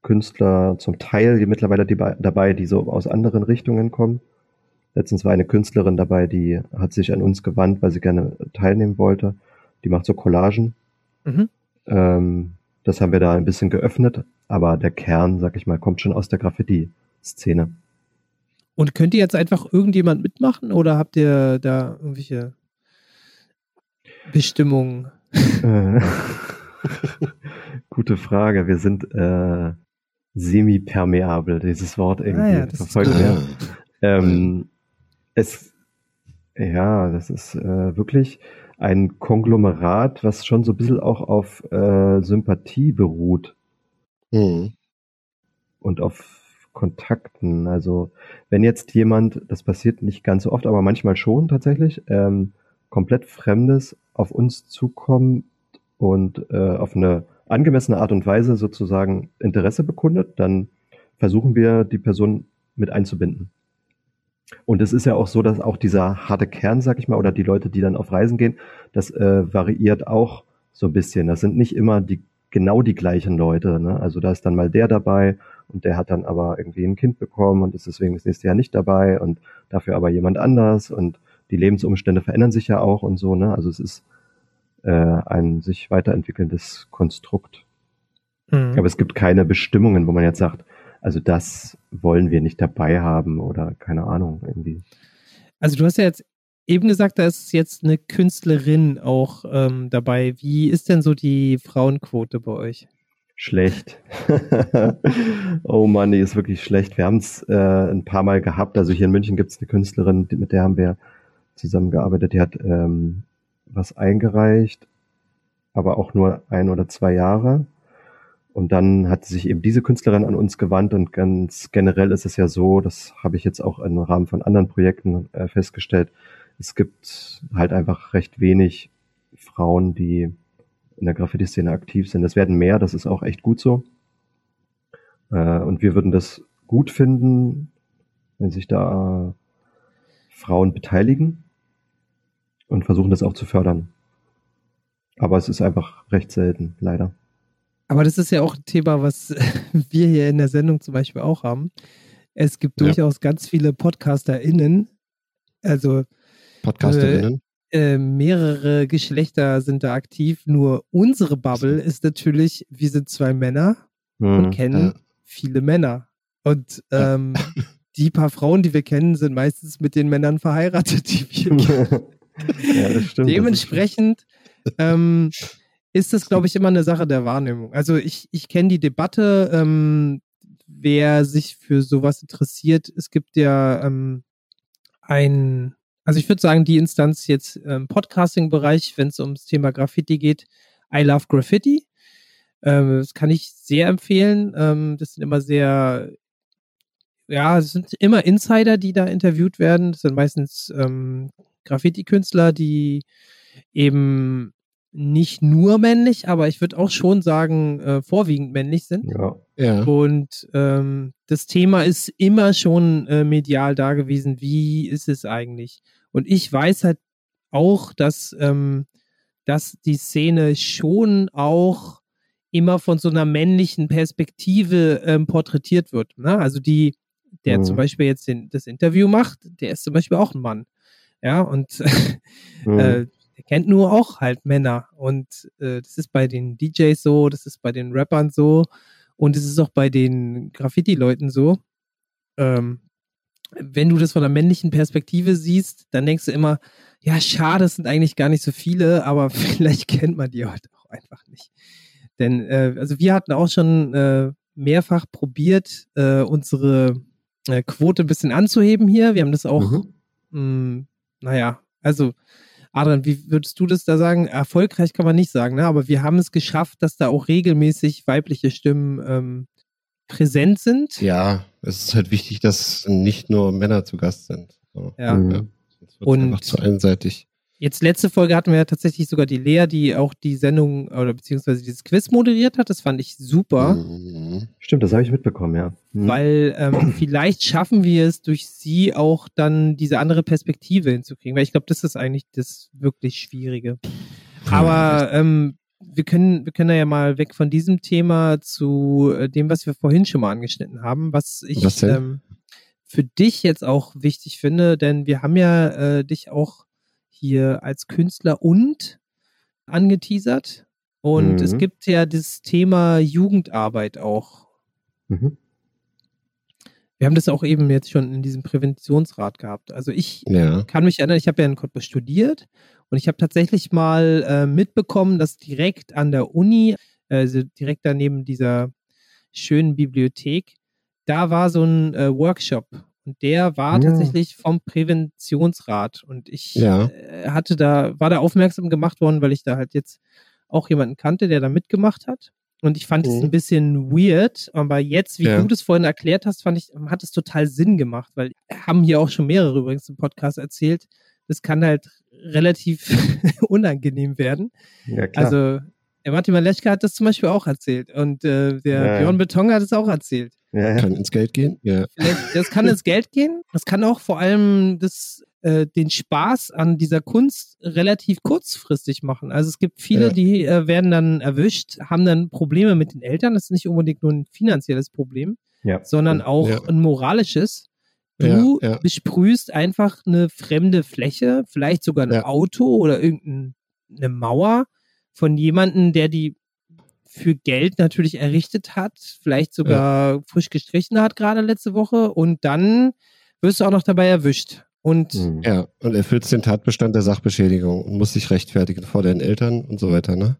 Künstler zum Teil die mittlerweile die, dabei, die so aus anderen Richtungen kommen. Letztens war eine Künstlerin dabei, die hat sich an uns gewandt, weil sie gerne teilnehmen wollte. Die macht so Collagen. Mhm. Ähm, das haben wir da ein bisschen geöffnet, aber der Kern, sag ich mal, kommt schon aus der Graffiti-Szene. Und könnt ihr jetzt einfach irgendjemand mitmachen oder habt ihr da irgendwelche Bestimmungen? Äh, [laughs] gute Frage. Wir sind äh, semi-permeabel, dieses Wort irgendwie ah, ja, verfolgt mir. Ähm, es, ja, das ist äh, wirklich ein Konglomerat, was schon so ein bisschen auch auf äh, Sympathie beruht. Mhm. Und auf Kontakten. Also wenn jetzt jemand, das passiert nicht ganz so oft, aber manchmal schon tatsächlich, ähm, komplett Fremdes auf uns zukommt und äh, auf eine angemessene Art und Weise sozusagen Interesse bekundet, dann versuchen wir die Person mit einzubinden. Und es ist ja auch so, dass auch dieser harte Kern, sag ich mal, oder die Leute, die dann auf Reisen gehen, das äh, variiert auch so ein bisschen. Das sind nicht immer die genau die gleichen Leute. Ne? Also da ist dann mal der dabei und der hat dann aber irgendwie ein Kind bekommen und ist deswegen das nächste Jahr nicht dabei und dafür aber jemand anders und die Lebensumstände verändern sich ja auch und so. Ne? Also es ist äh, ein sich weiterentwickelndes Konstrukt. Mhm. Aber es gibt keine Bestimmungen, wo man jetzt sagt, also das wollen wir nicht dabei haben oder keine Ahnung irgendwie. Also du hast ja jetzt eben gesagt, da ist jetzt eine Künstlerin auch ähm, dabei. Wie ist denn so die Frauenquote bei euch? Schlecht. [laughs] oh Mann, die ist wirklich schlecht. Wir haben es äh, ein paar Mal gehabt. Also hier in München gibt es eine Künstlerin, mit der haben wir zusammengearbeitet. Die hat ähm, was eingereicht, aber auch nur ein oder zwei Jahre. Und dann hat sich eben diese Künstlerin an uns gewandt und ganz generell ist es ja so, das habe ich jetzt auch im Rahmen von anderen Projekten äh, festgestellt, es gibt halt einfach recht wenig Frauen, die in der Graffiti-Szene aktiv sind. Es werden mehr, das ist auch echt gut so. Äh, und wir würden das gut finden, wenn sich da Frauen beteiligen und versuchen das auch zu fördern. Aber es ist einfach recht selten, leider. Aber das ist ja auch ein Thema, was [laughs] wir hier in der Sendung zum Beispiel auch haben. Es gibt ja. durchaus ganz viele PodcasterInnen, also Podcasterinnen. Äh, äh, mehrere Geschlechter sind da aktiv, nur unsere Bubble ist natürlich, wir sind zwei Männer hm, und kennen ja. viele Männer. Und ähm, die paar Frauen, die wir kennen, sind meistens mit den Männern verheiratet, die wir kennen. [laughs] [laughs] ja, das [laughs] stimmt. Dementsprechend ähm, ist das, glaube ich, immer eine Sache der Wahrnehmung. Also ich, ich kenne die Debatte, ähm, wer sich für sowas interessiert. Es gibt ja ähm, ein, also ich würde sagen, die Instanz jetzt im Podcasting-Bereich, wenn es ums Thema Graffiti geht, I Love Graffiti. Ähm, das kann ich sehr empfehlen. Ähm, das sind immer sehr, ja, es sind immer Insider, die da interviewt werden. Das sind meistens ähm, Graffiti-Künstler, die eben nicht nur männlich, aber ich würde auch schon sagen, äh, vorwiegend männlich sind. Ja. Ja. Und ähm, das Thema ist immer schon äh, medial da gewesen. Wie ist es eigentlich? Und ich weiß halt auch, dass, ähm, dass die Szene schon auch immer von so einer männlichen Perspektive ähm, porträtiert wird. Ne? Also die, der Mhm. zum Beispiel jetzt den, das Interview macht, der ist zum Beispiel auch ein Mann. Ja, und [laughs] Mhm. äh, er kennt nur auch halt Männer. Und äh, das ist bei den DJs so, das ist bei den Rappern so und es ist auch bei den Graffiti-Leuten so. Ähm, wenn du das von der männlichen Perspektive siehst, dann denkst du immer, ja, schade, es sind eigentlich gar nicht so viele, aber [laughs] vielleicht kennt man die heute auch einfach nicht. Denn, äh, also wir hatten auch schon äh, mehrfach probiert, äh, unsere äh, Quote ein bisschen anzuheben hier. Wir haben das auch Mhm. mh, naja, also Adrian, wie würdest du das da sagen? Erfolgreich kann man nicht sagen, ne? aber wir haben es geschafft, dass da auch regelmäßig weibliche Stimmen ähm, präsent sind. Ja, es ist halt wichtig, dass nicht nur Männer zu Gast sind. So. Ja. Mhm. Ja. Sonst wird Und- einfach zu einseitig. Jetzt letzte Folge hatten wir ja tatsächlich sogar die Lea, die auch die Sendung oder beziehungsweise dieses Quiz moderiert hat. Das fand ich super, Mhm. Stimmt, das habe ich mitbekommen, ja. Mhm. weil ähm, [clears throat] vielleicht schaffen wir es durch sie auch dann diese andere Perspektive hinzukriegen, weil ich glaube, das ist eigentlich das wirklich Schwierige. Aber ähm, wir können, wir können da ja mal weg von diesem Thema zu äh, dem, was wir vorhin schon mal angeschnitten haben, was ich Was ähm, für dich jetzt auch wichtig finde, denn wir haben ja äh, dich auch hier als Künstler und angeteasert. Und Mhm. es gibt ja das Thema Jugendarbeit auch. Mhm. Wir haben das auch eben jetzt schon in diesem Präventionsrat gehabt. Also ich Ja. kann mich erinnern, ich habe ja in Cottbus studiert und ich habe tatsächlich mal äh, mitbekommen, dass direkt an der Uni, also direkt daneben dieser schönen Bibliothek, da war so ein äh, Workshop und der war Ja. tatsächlich vom Präventionsrat und ich Ja. äh, hatte da, war da aufmerksam gemacht worden, weil ich da halt jetzt auch jemanden kannte, der da mitgemacht hat. Und ich fand es Mhm. ein bisschen weird, aber jetzt, wie Ja. du das vorhin erklärt hast, fand ich, hat es total Sinn gemacht, weil haben hier auch schon mehrere übrigens im Podcast erzählt, das kann halt relativ [laughs] unangenehm werden. Ja, klar. Also, der Martin Maleschka hat das zum Beispiel auch erzählt und äh, der Ja. Björn Beton hat es auch erzählt. ja, ja. Kann ins Geld gehen? Ja. Das kann ins Geld gehen. Das kann auch vor allem das, äh, den Spaß an dieser Kunst relativ kurzfristig machen. Also es gibt viele, Ja. die äh, werden dann erwischt, haben dann Probleme mit den Eltern. Das ist nicht unbedingt nur ein finanzielles Problem, ja. sondern auch Ja. ein moralisches. Du Ja, ja. besprühst einfach eine fremde Fläche, vielleicht sogar ein Ja. Auto oder irgendeine Mauer von jemandem, der die für Geld natürlich errichtet hat, vielleicht sogar frisch gestrichen hat gerade letzte Woche und dann wirst du auch noch dabei erwischt. Und Mhm. Ja, und erfüllst den Tatbestand der Sachbeschädigung und musst dich rechtfertigen vor deinen Eltern und so weiter, ne?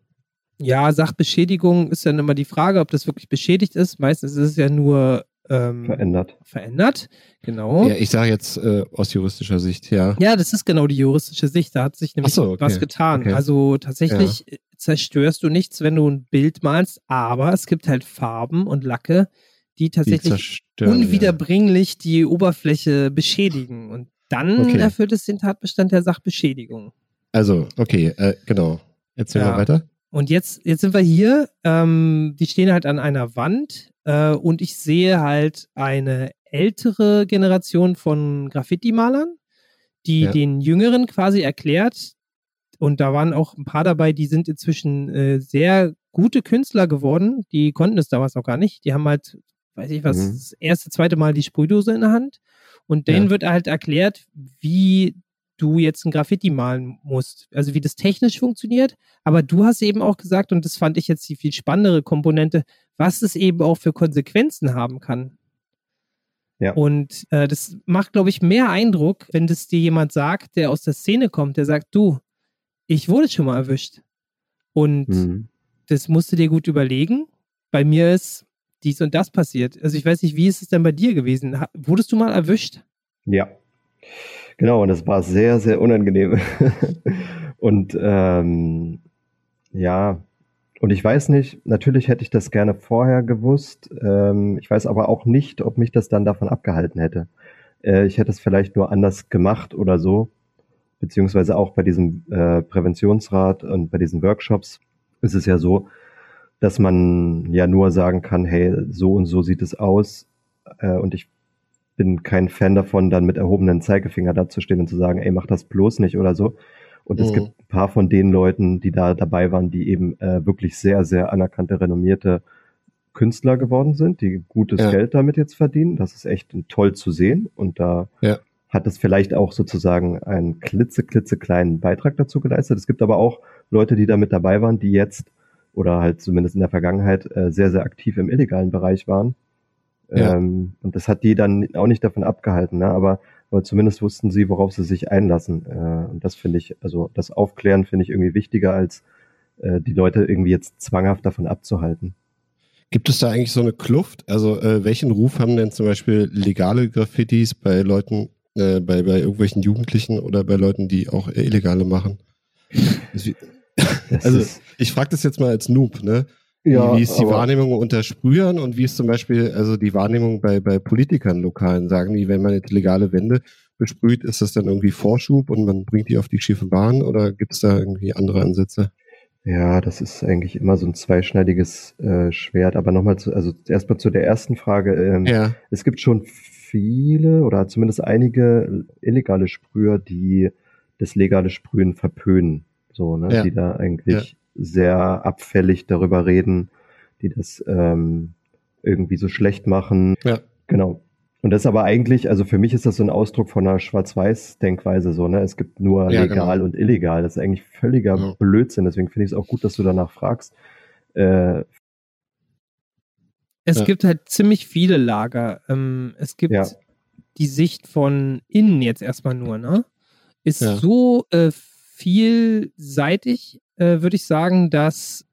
ja, Sachbeschädigung ist dann immer die Frage, ob das wirklich beschädigt ist. Meistens ist es ja nur ähm, Verändert. verändert. Genau. Ja, ich sage jetzt äh, aus juristischer Sicht, ja. Ja, das ist genau die juristische Sicht. Da hat sich nämlich so, okay. was getan. Okay. Also tatsächlich äh, zerstörst du nichts, wenn du ein Bild malst, aber es gibt halt Farben und Lacke, die Die tatsächlich zerstören, unwiederbringlich die Oberfläche beschädigen. Und dann Okay. erfüllt es den Tatbestand der Sachbeschädigung. Ja. Also, okay, äh, genau. Erzähl Ja. mal weiter. Und jetzt, jetzt sind wir hier. Ähm, die stehen halt an einer Wand äh, und ich sehe halt eine ältere Generation von Graffiti-Malern, die Ja. den Jüngeren quasi erklärt. Und da waren auch ein paar dabei, die sind inzwischen äh, sehr gute Künstler geworden. Die konnten es damals noch gar nicht. Die haben halt, weiß ich was, Mhm. das erste, zweite Mal die Sprühdose in der Hand. Und denen Ja. wird halt erklärt, wie du jetzt ein Graffiti malen musst. Also wie das technisch funktioniert. Aber du hast eben auch gesagt, und das fand ich jetzt die viel spannendere Komponente, was es eben auch für Konsequenzen haben kann. Ja. Und äh, das macht, glaube ich, mehr Eindruck, wenn das dir jemand sagt, der aus der Szene kommt, der sagt, du, ich wurde schon mal erwischt. Und Mhm. das musst du dir gut überlegen. Bei mir ist dies und das passiert. Also ich weiß nicht, wie ist es denn bei dir gewesen? Ha- Wurdest du mal erwischt? Ja. Genau, und das war sehr, sehr unangenehm. [laughs] und ähm, ja, und ich weiß nicht, natürlich hätte ich das gerne vorher gewusst. Ähm, ich weiß aber auch nicht, ob mich das dann davon abgehalten hätte. Äh, ich hätte es vielleicht nur anders gemacht oder so. beziehungsweise auch bei diesem äh, Präventionsrat und bei diesen Workshops ist es ja so, dass man ja nur sagen kann, hey, so und so sieht es aus. Äh, und ich bin kein Fan davon, dann mit erhobenen Zeigefinger dazustehen und zu sagen, ey, mach das bloß nicht oder so. Und es Mhm. gibt ein paar von den Leuten, die da dabei waren, die eben äh, wirklich sehr, sehr anerkannte, renommierte Künstler geworden sind, die gutes Ja. Geld damit jetzt verdienen. Das ist echt toll zu sehen. Und da Ja. hat es vielleicht auch sozusagen einen klitze, klitze kleinen Beitrag dazu geleistet. Es gibt aber auch Leute, die da mit dabei waren, die jetzt oder halt zumindest in der Vergangenheit äh, sehr, sehr aktiv im illegalen Bereich waren. Ja. Ähm, und das hat die dann auch nicht davon abgehalten, ne? aber, aber zumindest wussten sie, worauf sie sich einlassen. Äh, und das finde ich, also das Aufklären finde ich irgendwie wichtiger, als äh, die Leute irgendwie jetzt zwanghaft davon abzuhalten. Gibt es da eigentlich so eine Kluft? Also äh, welchen Ruf haben denn zum Beispiel legale Graffitis bei Leuten, äh, bei, bei irgendwelchen Jugendlichen oder bei Leuten, die auch illegale machen? Also ich frage das jetzt mal als Noob, ne? Ja, wie, ist die Wahrnehmung unter Sprühern und wie ist zum Beispiel also die Wahrnehmung bei, bei Politikern lokalen? Sagen die, wenn man jetzt legale Wände besprüht, ist das dann irgendwie Vorschub und man bringt die auf die schiefe Bahn oder gibt es da irgendwie andere Ansätze? Ja, das ist eigentlich immer so ein zweischneidiges äh, Schwert. Aber nochmal zu, also erstmal zu der ersten Frage. Ähm, Ja, Es gibt schon viele oder zumindest einige illegale Sprüher, die das legale Sprühen verpönen. So, ne? Ja. Die da eigentlich sehr abfällig darüber reden, die das ähm, irgendwie so schlecht machen. Ja. Genau. Und das ist aber eigentlich, also für mich ist das so ein Ausdruck von einer Schwarz-Weiß-Denkweise so, ne? Es gibt nur Ja, legal genau. und illegal. Das ist eigentlich völliger Ja. Blödsinn. Deswegen finde ich es auch gut, dass du danach fragst. Äh, Es Ja. gibt halt ziemlich viele Lager. Ähm, es gibt die Sicht von innen jetzt erstmal nur, ne? Ist so äh, vielseitig, äh, würde ich sagen, dass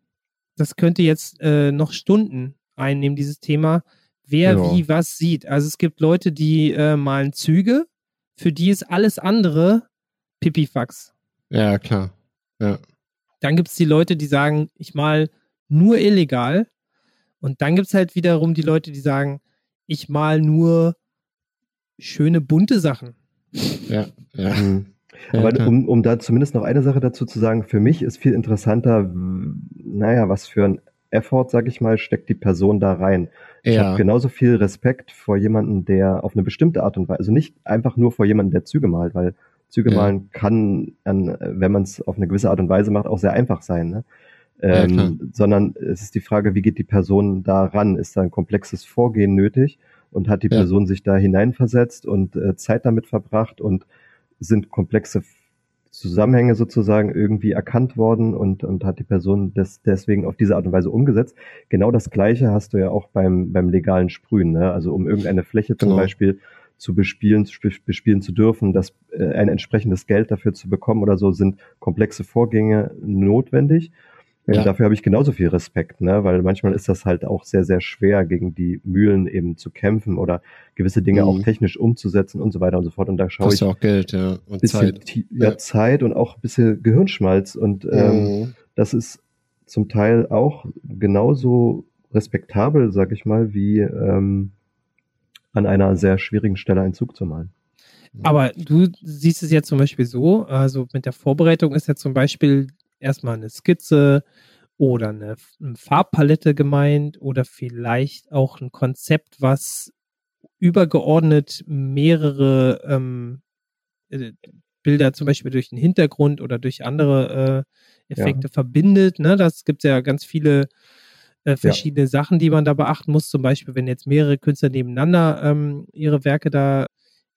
das könnte jetzt äh, noch Stunden einnehmen, dieses Thema, wer Ja. wie was sieht. Also es gibt Leute, die äh, malen Züge, für die ist alles andere Pipifax. ja, klar. Ja. Dann gibt es die Leute, die sagen, ich mal nur illegal. Und dann gibt es halt wiederum die Leute, die sagen, ich mal nur schöne bunte Sachen. Ja, ja. Mhm. Ja, Aber klar. um, um da zumindest noch eine Sache dazu zu sagen, für mich ist viel interessanter, naja, was für ein Effort, sag ich mal, steckt die Person da rein. Ich ja. habe genauso viel Respekt vor jemandem, der auf eine bestimmte Art und Weise, also nicht einfach nur vor jemandem, der Züge malt, weil Züge Ja. malen kann, an, wenn man es auf eine gewisse Art und Weise macht, auch sehr einfach sein. Ne? Ja. Ähm, sondern es ist die Frage, wie geht die Person da ran? Ist da ein komplexes Vorgehen nötig? Und hat die Ja. Person sich da hineinversetzt und äh, Zeit damit verbracht und sind komplexe Zusammenhänge sozusagen irgendwie erkannt worden und, und hat die Person das deswegen auf diese Art und Weise umgesetzt. Genau das Gleiche hast du ja auch beim, beim legalen Sprühen. Ne? Also um irgendeine Fläche zum Genau. Beispiel zu bespielen, bespielen zu dürfen, das, äh, ein entsprechendes Geld dafür zu bekommen oder so, sind komplexe Vorgänge notwendig. Ja. dafür habe ich genauso viel Respekt, ne? weil manchmal ist das halt auch sehr, sehr schwer, gegen die Mühlen eben zu kämpfen oder gewisse Dinge Mhm. auch technisch umzusetzen und so weiter und so fort. Und da schaue ich Kostet auch Geld, ja. Und bisschen Zeit. Ja, Ja. Zeit und auch ein bisschen Gehirnschmalz. Und ähm, Mhm. das ist zum Teil auch genauso respektabel, sag ich mal, wie ähm, an einer sehr schwierigen Stelle einen Zug zu malen. Aber du siehst es jetzt zum Beispiel so, also mit der Vorbereitung ist ja zum Beispiel erstmal eine Skizze oder eine, eine Farbpalette gemeint oder vielleicht auch ein Konzept, was übergeordnet mehrere ähm, äh, Bilder zum Beispiel durch den Hintergrund oder durch andere äh, Effekte verbindet. Ne? Das gibt ja ganz viele äh, verschiedene Sachen, die man da beachten muss. Zum Beispiel, wenn jetzt mehrere Künstler nebeneinander ähm, ihre Werke da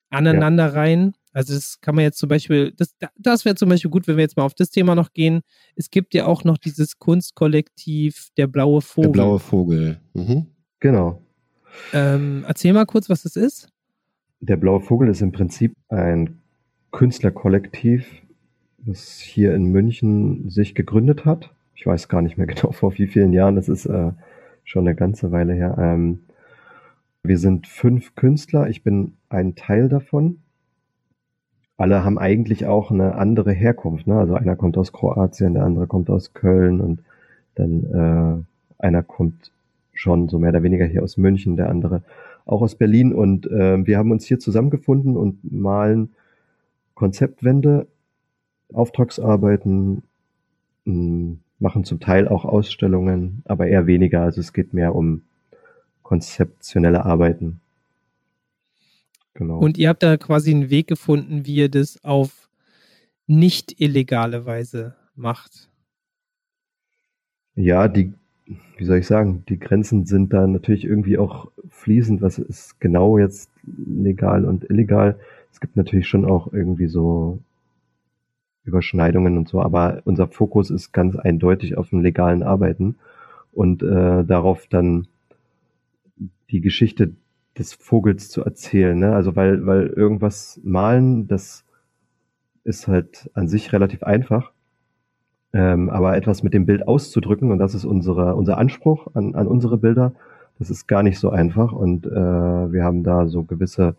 aneinander rein. Also das kann man jetzt zum Beispiel, das, das wäre zum Beispiel gut, wenn wir jetzt mal auf das Thema noch gehen. Es gibt ja auch noch dieses Kunstkollektiv Der blaue Vogel. Der blaue Vogel. Mhm. Genau. Ähm, erzähl mal kurz, was das ist. Der Blaue Vogel ist im Prinzip ein Künstlerkollektiv, das hier in München sich gegründet hat. Ich weiß gar nicht mehr [laughs] genau vor wie vielen Jahren, das ist äh, schon eine ganze Weile her. Ähm, wir sind fünf Künstler, ich bin ein Teil davon. Alle haben eigentlich auch eine andere Herkunft. Ne? Also einer kommt aus Kroatien, der andere kommt aus Köln und dann äh, einer kommt schon so mehr oder weniger hier aus München, der andere auch aus Berlin. Und äh, wir haben uns hier zusammengefunden und malen Konzeptwände Auftragsarbeiten, machen zum Teil auch Ausstellungen, aber eher weniger. Also es geht mehr um konzeptionelle Arbeiten. Genau. Und ihr habt da quasi einen Weg gefunden, wie ihr das auf nicht illegale Weise macht. Ja, die, wie soll ich sagen, die Grenzen sind da natürlich irgendwie auch fließend. Was ist genau jetzt legal und illegal? Es gibt natürlich schon auch irgendwie so Überschneidungen und so, aber unser Fokus ist ganz eindeutig auf dem legalen Arbeiten und äh, darauf dann die Geschichte des Vogels zu erzählen. Ne? Also weil, weil irgendwas malen, das ist halt an sich relativ einfach. Ähm, aber etwas mit dem Bild auszudrücken, und das ist unsere, unser Anspruch an, an unsere Bilder, das ist gar nicht so einfach. Und äh, wir haben da so gewisse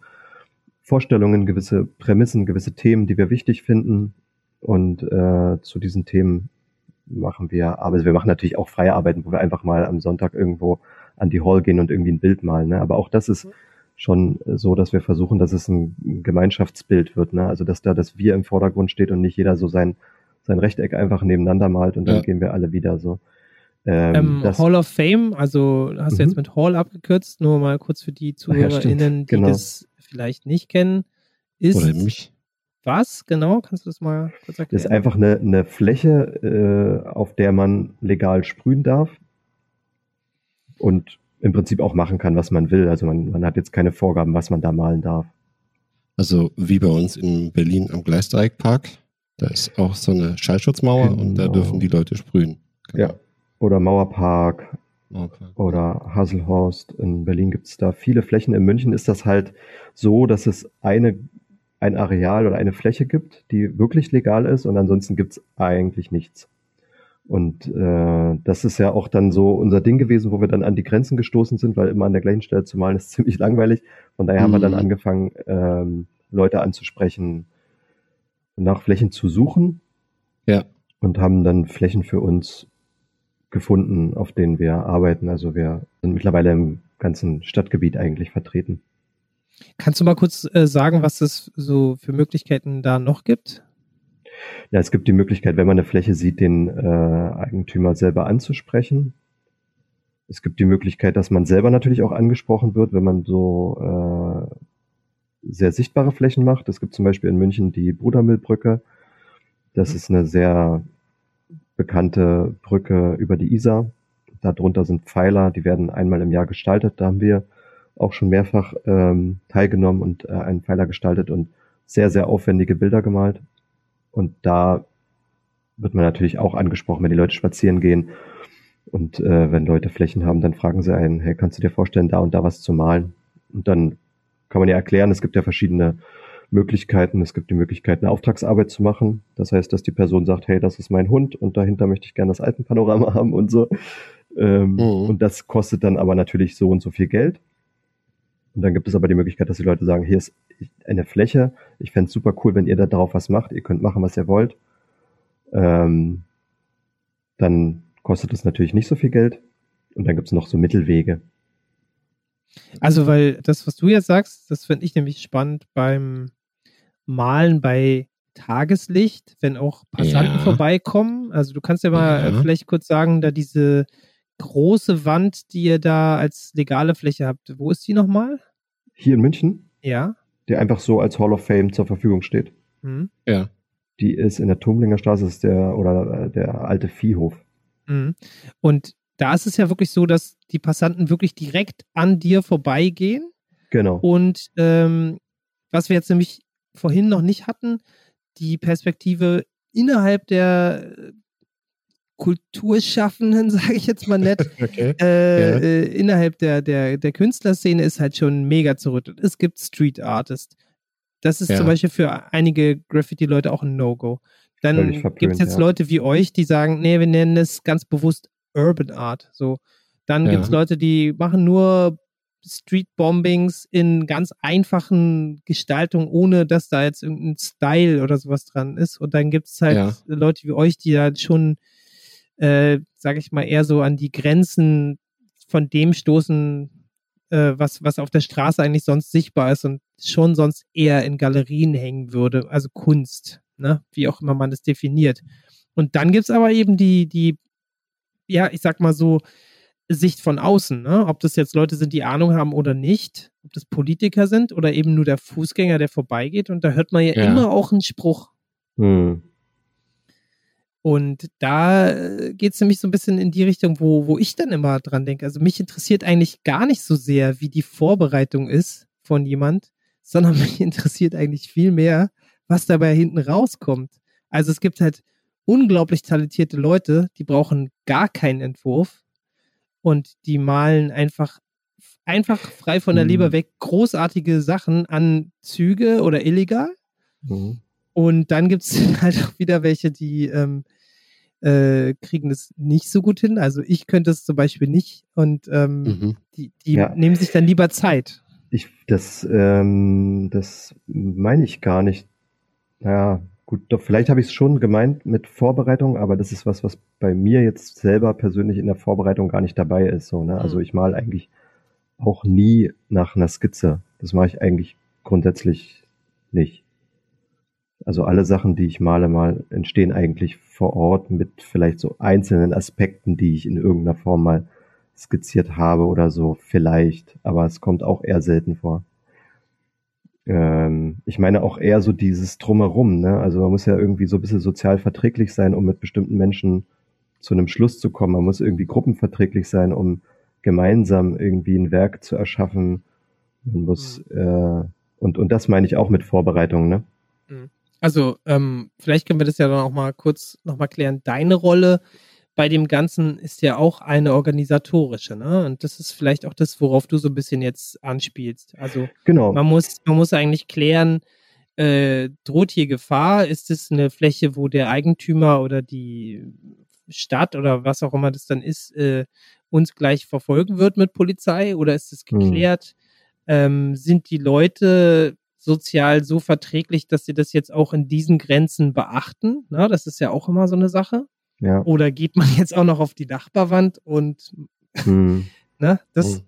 Vorstellungen, gewisse Prämissen, gewisse Themen, die wir wichtig finden. Und äh, zu diesen Themen machen wir, aber wir machen natürlich auch freie Arbeiten, wo wir einfach mal am Sonntag irgendwo an die Hall gehen und irgendwie ein Bild malen. Ne? Aber auch das ist schon so, dass wir versuchen, dass es ein Gemeinschaftsbild wird. Ne? Also dass da das Wir im Vordergrund steht und nicht jeder so sein, sein Rechteck einfach nebeneinander malt und dann ja. gehen wir alle wieder so. Ähm, ähm, Hall of Fame, also hast du jetzt mhm. mit Hall abgekürzt, nur mal kurz für die ZuhörerInnen, ja, die genau. das vielleicht nicht kennen, ist Oder mich. Was genau? Kannst du das mal kurz erklären? Das ist einfach eine, eine Fläche, äh, auf der man legal sprühen darf und im Prinzip auch machen kann, was man will. Also man, man hat jetzt keine Vorgaben, was man da malen darf. Also wie bei uns in Berlin am Gleisdreieckpark, da ist auch so eine Schallschutzmauer genau. und da genau. dürfen die Leute sprühen. Genau. Ja, oder Mauerpark, Mauerpark. oder Haselhorst. In Berlin gibt es da viele Flächen. In München ist das halt so, dass es eine, ein Areal oder eine Fläche gibt, die wirklich legal ist und ansonsten gibt es eigentlich nichts. Und äh, das ist ja auch dann so unser Ding gewesen, wo wir dann an die Grenzen gestoßen sind, weil immer an der gleichen Stelle zu malen ist [laughs] ziemlich langweilig. Von daher mhm. haben wir dann mhm. angefangen, ähm, Leute anzusprechen, nach Flächen zu suchen. Ja. Und haben dann Flächen für uns gefunden, auf denen wir arbeiten. Also wir sind mittlerweile im ganzen Stadtgebiet eigentlich vertreten. Kannst du mal kurz äh, sagen, was es so für Möglichkeiten da noch gibt? Ja, es gibt die Möglichkeit, wenn man eine Fläche sieht, den äh, Eigentümer selber anzusprechen. Es gibt die Möglichkeit, dass man selber natürlich auch angesprochen wird, wenn man so äh, sehr sichtbare Flächen macht. Es gibt zum Beispiel in München die Brudermüllbrücke. Das ist eine sehr bekannte Brücke über die Isar. Darunter sind Pfeiler, die werden einmal im Jahr gestaltet. Da haben wir auch schon mehrfach ähm, teilgenommen und äh, einen Pfeiler gestaltet und sehr, sehr aufwendige Bilder gemalt. Und da wird man natürlich auch angesprochen, wenn die Leute spazieren gehen. Und äh, wenn Leute Flächen haben, dann fragen sie einen, hey, kannst du dir vorstellen, da und da was zu malen? Und dann kann man ja erklären, es gibt ja verschiedene Möglichkeiten. Es gibt die Möglichkeit, eine Auftragsarbeit zu machen. Das heißt, dass die Person sagt, hey, das ist mein Hund und dahinter möchte ich gerne das Alpenpanorama [laughs] haben und so. Ähm, mhm. Und das kostet dann aber natürlich so und so viel Geld. Und dann gibt es aber die Möglichkeit, dass die Leute sagen, hier ist eine Fläche. Ich fände es super cool, wenn ihr da drauf was macht. Ihr könnt machen, was ihr wollt. Ähm, dann kostet es natürlich nicht so viel Geld. Und dann gibt es noch so Mittelwege. Also, weil das, was du jetzt sagst, das finde ich nämlich spannend beim Malen bei Tageslicht, wenn auch Passanten ja. vorbeikommen. Also du kannst ja mal ja. vielleicht kurz sagen, da diese große Wand, die ihr da als legale Fläche habt, wo ist die nochmal? Hier in München? Ja. Die einfach so als Hall of Fame zur Verfügung steht. Mhm. Ja. Die ist in der Tumlinger Straße, das ist der, oder äh, der alte Viehhof. Mhm. Und da ist es ja wirklich so, dass die Passanten wirklich direkt an dir vorbeigehen. Genau. Und ähm, was wir jetzt nämlich vorhin noch nicht hatten, die Perspektive innerhalb der Kulturschaffenden, [laughs] sage ich jetzt mal nett, [laughs] okay. äh, ja. äh, innerhalb der, der, der Künstlerszene ist halt schon mega zurück. Es gibt Street Artists. Das ist ja. zum Beispiel für einige Graffiti-Leute auch ein No-Go. Dann gibt es jetzt ja. Leute wie euch, die sagen, nee, wir nennen es ganz bewusst Urban Art. So. Dann ja. gibt es Leute, die machen nur Street Bombings in ganz einfachen Gestaltungen, ohne dass da jetzt irgendein Style oder sowas dran ist. Und dann gibt es halt Leute wie euch, die da schon äh, sage ich mal, eher so an die Grenzen von dem stoßen, äh, was, was auf der Straße eigentlich sonst sichtbar ist und schon sonst eher in Galerien hängen würde, also Kunst. ne? wie auch immer man das definiert. Und dann gibt es aber eben die, die, ja, ich sag mal so, Sicht von außen, ne? ob das jetzt Leute sind, die Ahnung haben oder nicht, ob das Politiker sind oder eben nur der Fußgänger, der vorbeigeht. Und da hört man ja, Ja. immer auch einen Spruch. Hm. Und da geht es nämlich so ein bisschen in die Richtung, wo, wo ich dann immer dran denke. Also mich interessiert eigentlich gar nicht so sehr, wie die Vorbereitung ist von jemand, sondern [laughs] mich interessiert eigentlich viel mehr, was dabei hinten rauskommt. Also es gibt halt unglaublich talentierte Leute, die brauchen gar keinen Entwurf und die malen einfach einfach frei von der Mhm. Leber weg großartige Sachen an Züge oder illegal. Mhm. Und dann gibt es [laughs] halt auch wieder welche, die ähm, äh, kriegen das nicht so gut hin. Also ich könnte es zum Beispiel nicht und ähm, Mhm. die, die Ja. nehmen sich dann lieber Zeit. Ich, das, ähm, das meine ich gar nicht. Naja, gut, doch, vielleicht habe ich es schon gemeint mit Vorbereitung, aber das ist was, was bei mir jetzt selber persönlich in der Vorbereitung gar nicht dabei ist. So, ne? Also Mhm. ich mal eigentlich auch nie nach einer Skizze. Das mache ich eigentlich grundsätzlich nicht. Also alle Sachen, die ich male, mal entstehen eigentlich vor Ort mit vielleicht so einzelnen Aspekten, die ich in irgendeiner Form mal skizziert habe oder so, vielleicht, aber es kommt auch eher selten vor. Ähm, ich meine auch eher so dieses Drumherum, ne? Also man muss ja irgendwie so ein bisschen sozial verträglich sein, um mit bestimmten Menschen zu einem Schluss zu kommen. Man muss irgendwie gruppenverträglich sein, um gemeinsam irgendwie ein Werk zu erschaffen. Man muss, äh, und, und das meine ich auch mit Vorbereitung, ne? Also ähm, vielleicht können wir das ja dann auch mal kurz nochmal klären. Deine Rolle bei dem Ganzen ist ja auch eine organisatorische, ne? Und das ist vielleicht auch das, worauf du so ein bisschen jetzt anspielst. Also Genau. man muss, man muss eigentlich klären, äh, droht hier Gefahr? Ist es eine Fläche, wo der Eigentümer oder die Stadt oder was auch immer das dann ist, äh, uns gleich verfolgen wird mit Polizei? Oder ist es Hm. geklärt? Ähm, sind die Leute sozial so verträglich, dass sie das jetzt auch in diesen Grenzen beachten? Na, das ist ja auch immer so eine Sache. Ja. Oder geht man jetzt auch noch auf die Nachbarwand und Hm. [laughs] Ne? Das, Hm.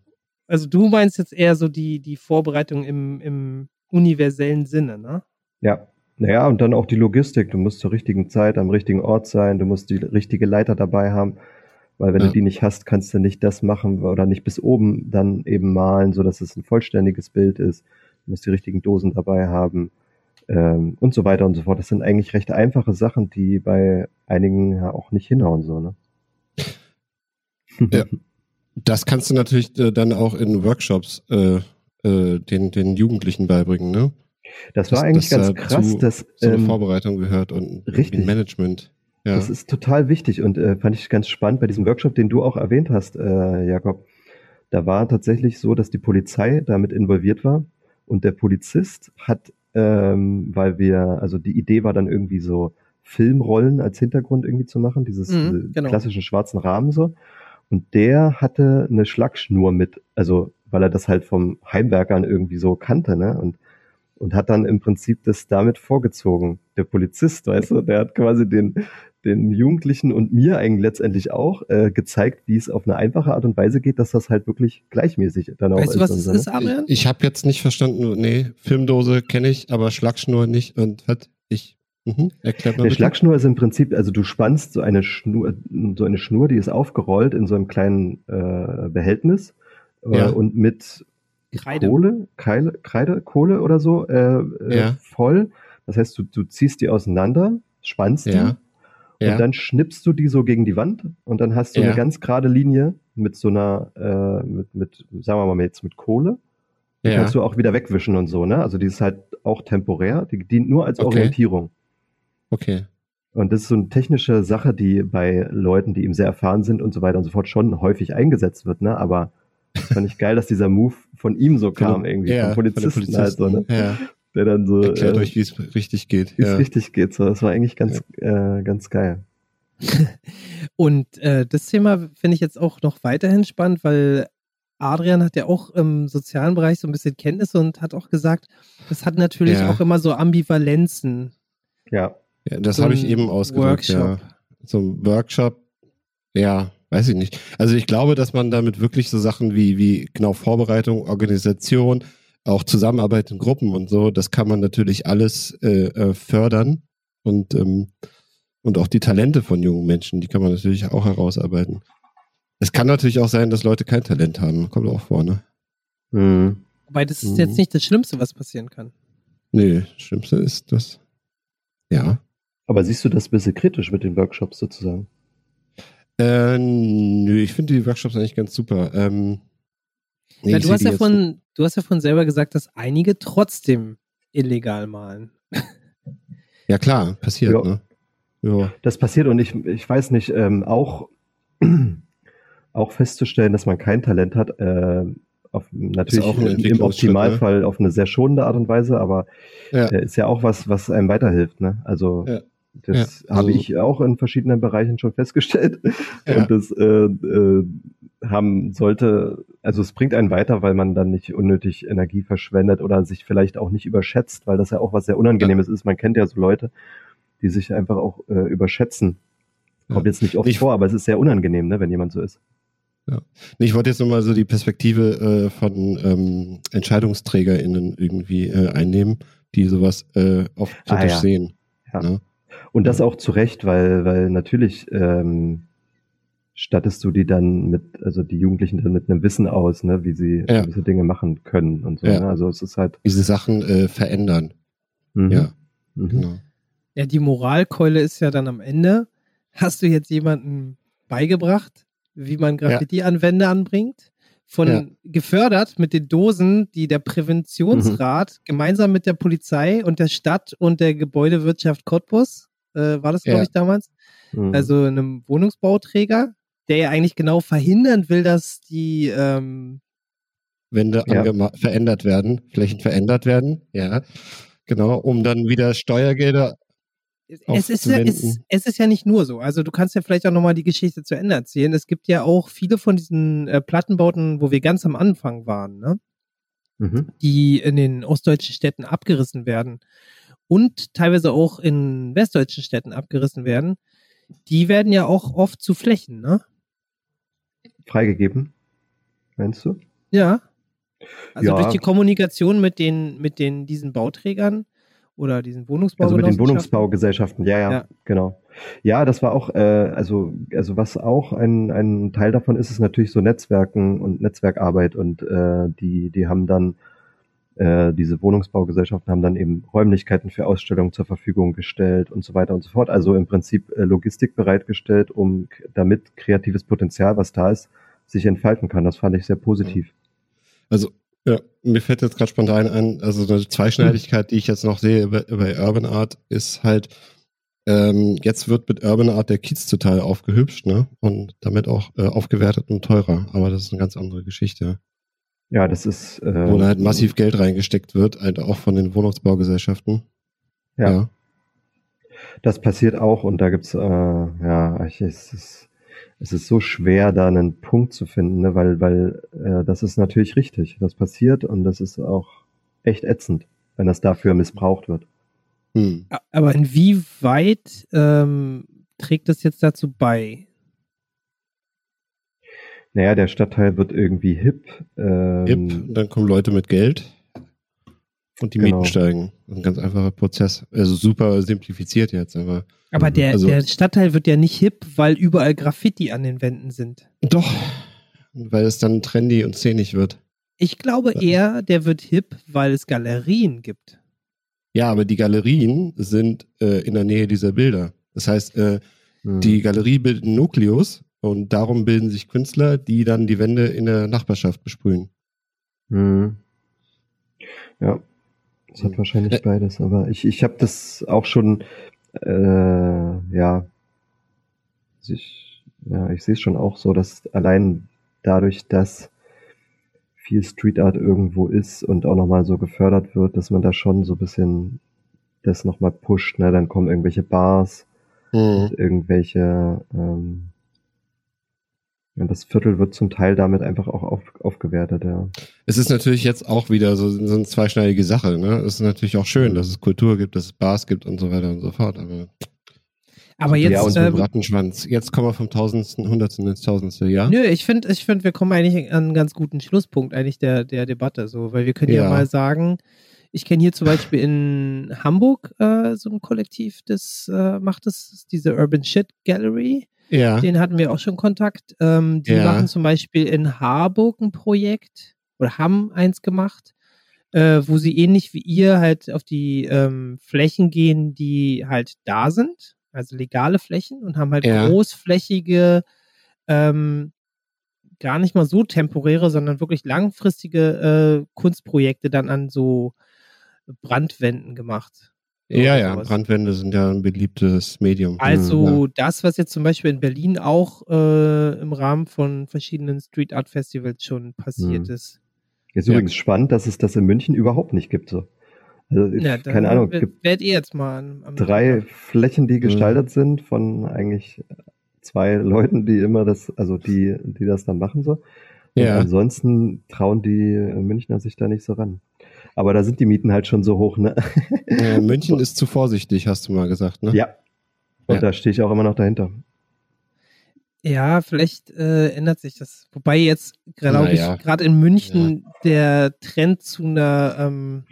also du meinst jetzt eher so die, die Vorbereitung im, im universellen Sinne, ne? Ja. Naja, und dann auch die Logistik. Du musst zur richtigen Zeit am richtigen Ort sein. Du musst die richtige Leiter dabei haben. Weil wenn Ja. du die nicht hast, kannst du nicht das machen oder nicht bis oben dann eben malen, so dass es ein vollständiges Bild ist. Du musst die richtigen Dosen dabei haben ähm, und so weiter und so fort. Das sind eigentlich recht einfache Sachen, die bei einigen ja auch nicht hinhauen, so, ne? [laughs] Ja. Das kannst du natürlich äh, dann auch in Workshops äh, äh, den, den Jugendlichen beibringen, ne? Das war Das- eigentlich das ganz krass, zu- dass So eine ähm, Vorbereitung gehört und richtig. Management. Ja. Das ist total wichtig und äh, fand ich ganz spannend bei diesem Workshop, den du auch erwähnt hast, äh, Jakob. Da war tatsächlich so, dass die Polizei damit involviert war und der Polizist hat, ähm, weil wir, also die Idee war dann irgendwie so Filmrollen als Hintergrund irgendwie zu machen, dieses Mhm, genau. klassischen schwarzen Rahmen so. Und der hatte eine Schlagschnur mit, also weil er das halt vom Heimwerkern irgendwie so kannte, ne? Und und hat dann im Prinzip das damit vorgezogen. Der Polizist, weißt du, der hat quasi den, den Jugendlichen und mir eigentlich letztendlich auch äh, gezeigt, wie es auf eine einfache Art und Weise geht, dass das halt wirklich gleichmäßig dann auch Weißt du, was und das so, ist? Adrian? Ich, ich habe jetzt nicht verstanden, nee, Filmdose kenne ich, aber Schlagschnur nicht. Und was? Ich. Mhm. Erklärt mal bitte. Schlagschnur ist im Prinzip, also du spannst so eine Schnur, so eine Schnur, die ist aufgerollt in so einem kleinen äh, Behältnis äh, Ja. und mit Kreide. Kohle, Kreide, Kreide, Kohle oder so äh, äh, Ja. voll. Das heißt, du, du ziehst die auseinander, spannst die Ja. Und dann schnippst du die so gegen die Wand und dann hast du Ja. eine ganz gerade Linie mit so einer, äh, mit, mit, sagen wir mal jetzt mit Kohle. Die ja. kannst du auch wieder wegwischen und so, ne? Also die ist halt auch temporär, die dient nur als Okay. Orientierung. Okay. Und das ist so eine technische Sache, die bei Leuten, die eben sehr erfahren sind und so weiter und so fort, schon häufig eingesetzt wird, ne? Aber das fand ich geil, dass dieser Move von ihm so kam, irgendwie, ja, vom Polizisten, halt so, ne? Ja. Der dann so Erklärt äh, euch, wie es richtig geht. wie es Ja. richtig geht. So, das war eigentlich ganz, äh, ganz geil. [laughs] Und äh, das Thema finde ich jetzt auch noch weiterhin spannend, weil Adrian hat ja auch im sozialen Bereich so ein bisschen Kenntnisse und hat auch gesagt, das hat natürlich Ja. auch immer so Ambivalenzen. Ja. Ja, das So habe ich eben ausgedrückt. Ja. Workshop. So ein Workshop, ja, weiß ich nicht. Also ich glaube, dass man damit wirklich so Sachen wie, wie genau Vorbereitung, Organisation, auch Zusammenarbeit in Gruppen und so, das kann man natürlich alles äh, äh, fördern. Und, ähm, und auch die Talente von jungen Menschen, die kann man natürlich auch herausarbeiten. Es kann natürlich auch sein, dass Leute kein Talent haben. Kommt auch vor, ne? Mhm. Wobei das ist Mhm. jetzt nicht das Schlimmste, was passieren kann. Nee, das Schlimmste ist das. Ja. Aber siehst du das ein bisschen kritisch mit den Workshops sozusagen? Äh, nö, ich finde die Workshops eigentlich ganz super. Ähm, nee, ich du, hast ja von, du hast ja von selber gesagt, dass einige trotzdem illegal malen. [laughs] Ja, klar, passiert, Ja. ne? Ja. Das passiert und ich, ich weiß nicht, ähm, auch, [clears throat] auch festzustellen, dass man kein Talent hat, äh, auf, natürlich im, Entwicklungsschritt, Optimalfall auf eine sehr schonende Art und Weise, aber Ja. äh, ist ja auch was, was einem weiterhilft. Ne? Also Ja. Das Ja, habe also- ich auch in verschiedenen Bereichen schon festgestellt. Ja. Und das äh, äh, haben sollte, also es bringt einen weiter, weil man dann nicht unnötig Energie verschwendet oder sich vielleicht auch nicht überschätzt, weil das ja auch was sehr Unangenehmes ist. Man kennt ja so Leute, die sich einfach auch äh, überschätzen. Kommt Ja. jetzt nicht oft Ich- vor, aber es ist sehr unangenehm, ne, wenn jemand so ist. Nee, Ich wollte jetzt nochmal so die Perspektive äh, von ähm, EntscheidungsträgerInnen irgendwie äh, einnehmen, die sowas äh, oft Ah, kritisch ja. sehen. Ja. Ne? Und das auch zu Recht, weil, weil natürlich ähm, stattest du die dann mit, also die Jugendlichen dann mit einem Wissen aus, ne, wie sie Ja. gewisse Dinge machen können und so. Ja. Ne? Also es ist halt. Diese Sachen äh, verändern. Mhm. Ja, Mhm. genau. Ja, die Moralkeule ist ja dann am Ende. Hast du jetzt jemanden beigebracht, wie man Graffiti an Wände anbringt? Von Ja. gefördert mit den Dosen, die der Präventionsrat gemeinsam mit der Polizei und der Stadt und der Gebäudewirtschaft Cottbus, äh, war das, glaube Ja. ich, damals, Mhm. also einem Wohnungsbauträger, der ja eigentlich genau verhindern will, dass die ähm, Wände Ja. verändert werden, Flächen verändert werden, ja. Genau, um dann wieder Steuergelder. Es ist, ja, es, es ist ja nicht nur so. Also du kannst ja vielleicht auch nochmal die Geschichte zu Ende erzählen. Es gibt ja auch viele von diesen äh, Plattenbauten, wo wir ganz am Anfang waren, ne? Mhm. die in den ostdeutschen Städten abgerissen werden und teilweise auch in westdeutschen Städten abgerissen werden. Die werden ja auch oft zu Flächen, ne? Freigegeben, meinst du? Ja. Also Ja. durch die Kommunikation mit den, mit den, diesen Bauträgern oder diesen Also mit den. Wohnungsbaugesellschaften, ja, ja, Ja. genau. Ja, das war auch, äh, also, also was auch ein, ein Teil davon ist, ist natürlich so Netzwerken und Netzwerkarbeit und äh, die, die haben dann, äh, diese Wohnungsbaugesellschaften haben dann eben Räumlichkeiten für Ausstellungen zur Verfügung gestellt und so weiter und so fort. Also im Prinzip äh, Logistik bereitgestellt, um damit kreatives Potenzial, was da ist, sich entfalten kann. Das fand ich sehr positiv. Also, ja, mir fällt jetzt gerade spontan ein, also eine Zweischneidigkeit, die ich jetzt noch sehe bei, Urban Art, ist halt, ähm, jetzt wird mit Urban Art der Kiez total aufgehübscht, ne? Und damit auch äh, aufgewertet und teurer. Aber das ist eine ganz andere Geschichte. Ja, das ist äh, Wo da halt massiv Geld reingesteckt wird, halt auch von den Wohnungsbaugesellschaften. Ja. Das passiert auch und da gibt's äh, ja, ich- es ist, es ist so schwer, da einen Punkt zu finden, ne? weil, weil äh, das ist natürlich richtig. Das passiert und das ist auch echt ätzend, wenn das dafür missbraucht wird. Hm. Aber inwieweit ähm, trägt das jetzt dazu bei? Naja, der Stadtteil wird irgendwie hip. Ähm, Hip, dann kommen Leute mit Geld und die Genau. Mieten steigen. Das ist ein ganz einfacher Prozess. Also super simplifiziert jetzt, aber Aber der, Also- der Stadtteil wird ja nicht hip, weil überall Graffiti an den Wänden sind. doch, weil es dann trendy und szenisch wird. Ich glaube eher, der wird hip, weil es Galerien gibt. Ja, aber die Galerien sind äh, in der Nähe dieser Bilder. Das heißt, äh, hm. die Galerie bildet einen Nukleus und darum bilden sich Künstler, die dann die Wände in der Nachbarschaft besprühen. Hm. Ja, es hat wahrscheinlich beides, aber ich, ich habe das auch schon, äh, ja, ich, ja, ich sehe es schon auch so, dass allein dadurch, dass viel Street Art irgendwo ist und auch nochmal so gefördert wird, dass man da schon so ein bisschen das nochmal pusht, ne, dann kommen irgendwelche Bars, Mhm. irgendwelche, ähm, ja, das Viertel wird zum Teil damit einfach auch auf, aufgewertet, ja. Es ist natürlich jetzt auch wieder so, so eine zweischneidige Sache. Ne? Es ist natürlich auch schön, dass es Kultur gibt, dass es Bars gibt und so weiter und so fort. Aber Aber Ja, jetzt, und so ein ähm, Rattenschwanz. Jetzt kommen wir vom Tausendsten, Hundertsten ins Tausendste, ja? nö, ich finde, ich finde, wir kommen eigentlich an einen ganz guten Schlusspunkt eigentlich der, der Debatte, so, weil wir können ja. Ja. mal sagen, Ich kenne hier zum Beispiel in Hamburg äh, so ein Kollektiv, das äh, macht das, diese Urban Shit Gallery. Ja. Den hatten wir auch schon Kontakt. Ähm, die Ja. machen zum Beispiel in Harburg ein Projekt oder haben eins gemacht, äh, wo sie ähnlich wie ihr halt auf die ähm, Flächen gehen, die halt da sind, also legale Flächen und haben halt Ja. großflächige, ähm, gar nicht mal so temporäre, sondern wirklich langfristige äh, Kunstprojekte dann an so Brandwänden gemacht. Ja, ja, sowas. Brandwände sind ja ein beliebtes Medium. Also das, was jetzt zum Beispiel in Berlin auch äh, im Rahmen von verschiedenen Street Art Festivals schon passiert Mhm. ist. Ist Ja. übrigens spannend, dass es das in München überhaupt nicht gibt. So. Also, ich, Ja, keine Ahnung, gibt werdet ihr jetzt mal am, am drei Flächen, die gestaltet sind von eigentlich zwei Leuten, die immer das, also die, die das dann machen so. Und Ja. ansonsten trauen die Münchner sich da nicht so ran. Aber da sind die Mieten halt schon so hoch, ne? Äh, [laughs] München ist zu vorsichtig, hast du mal gesagt, ne? Ja. Und Ja. da stehe ich auch immer noch dahinter. Ja, vielleicht äh, ändert sich das. Wobei jetzt, glaube Naja. ich, gerade in München der Trend zu einer ähm,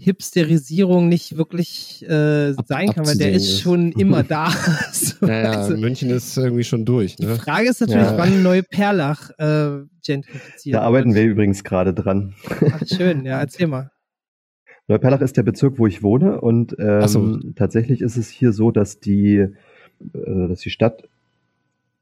Hipsterisierung nicht wirklich äh, Ab- sein kann, weil der ist ist. schon immer [laughs] da. [laughs] so, Ja, ja, also, München ist irgendwie schon durch, die ne? Frage ist natürlich, Ja. wann neue Perlach äh, gentrifiziert Da arbeiten wir wird. übrigens gerade dran. Ach, schön, ja, [laughs] erzähl mal. Neuperlach ist der Bezirk, wo ich wohne und ähm, so. tatsächlich ist es hier so, dass die, äh, dass die Stadt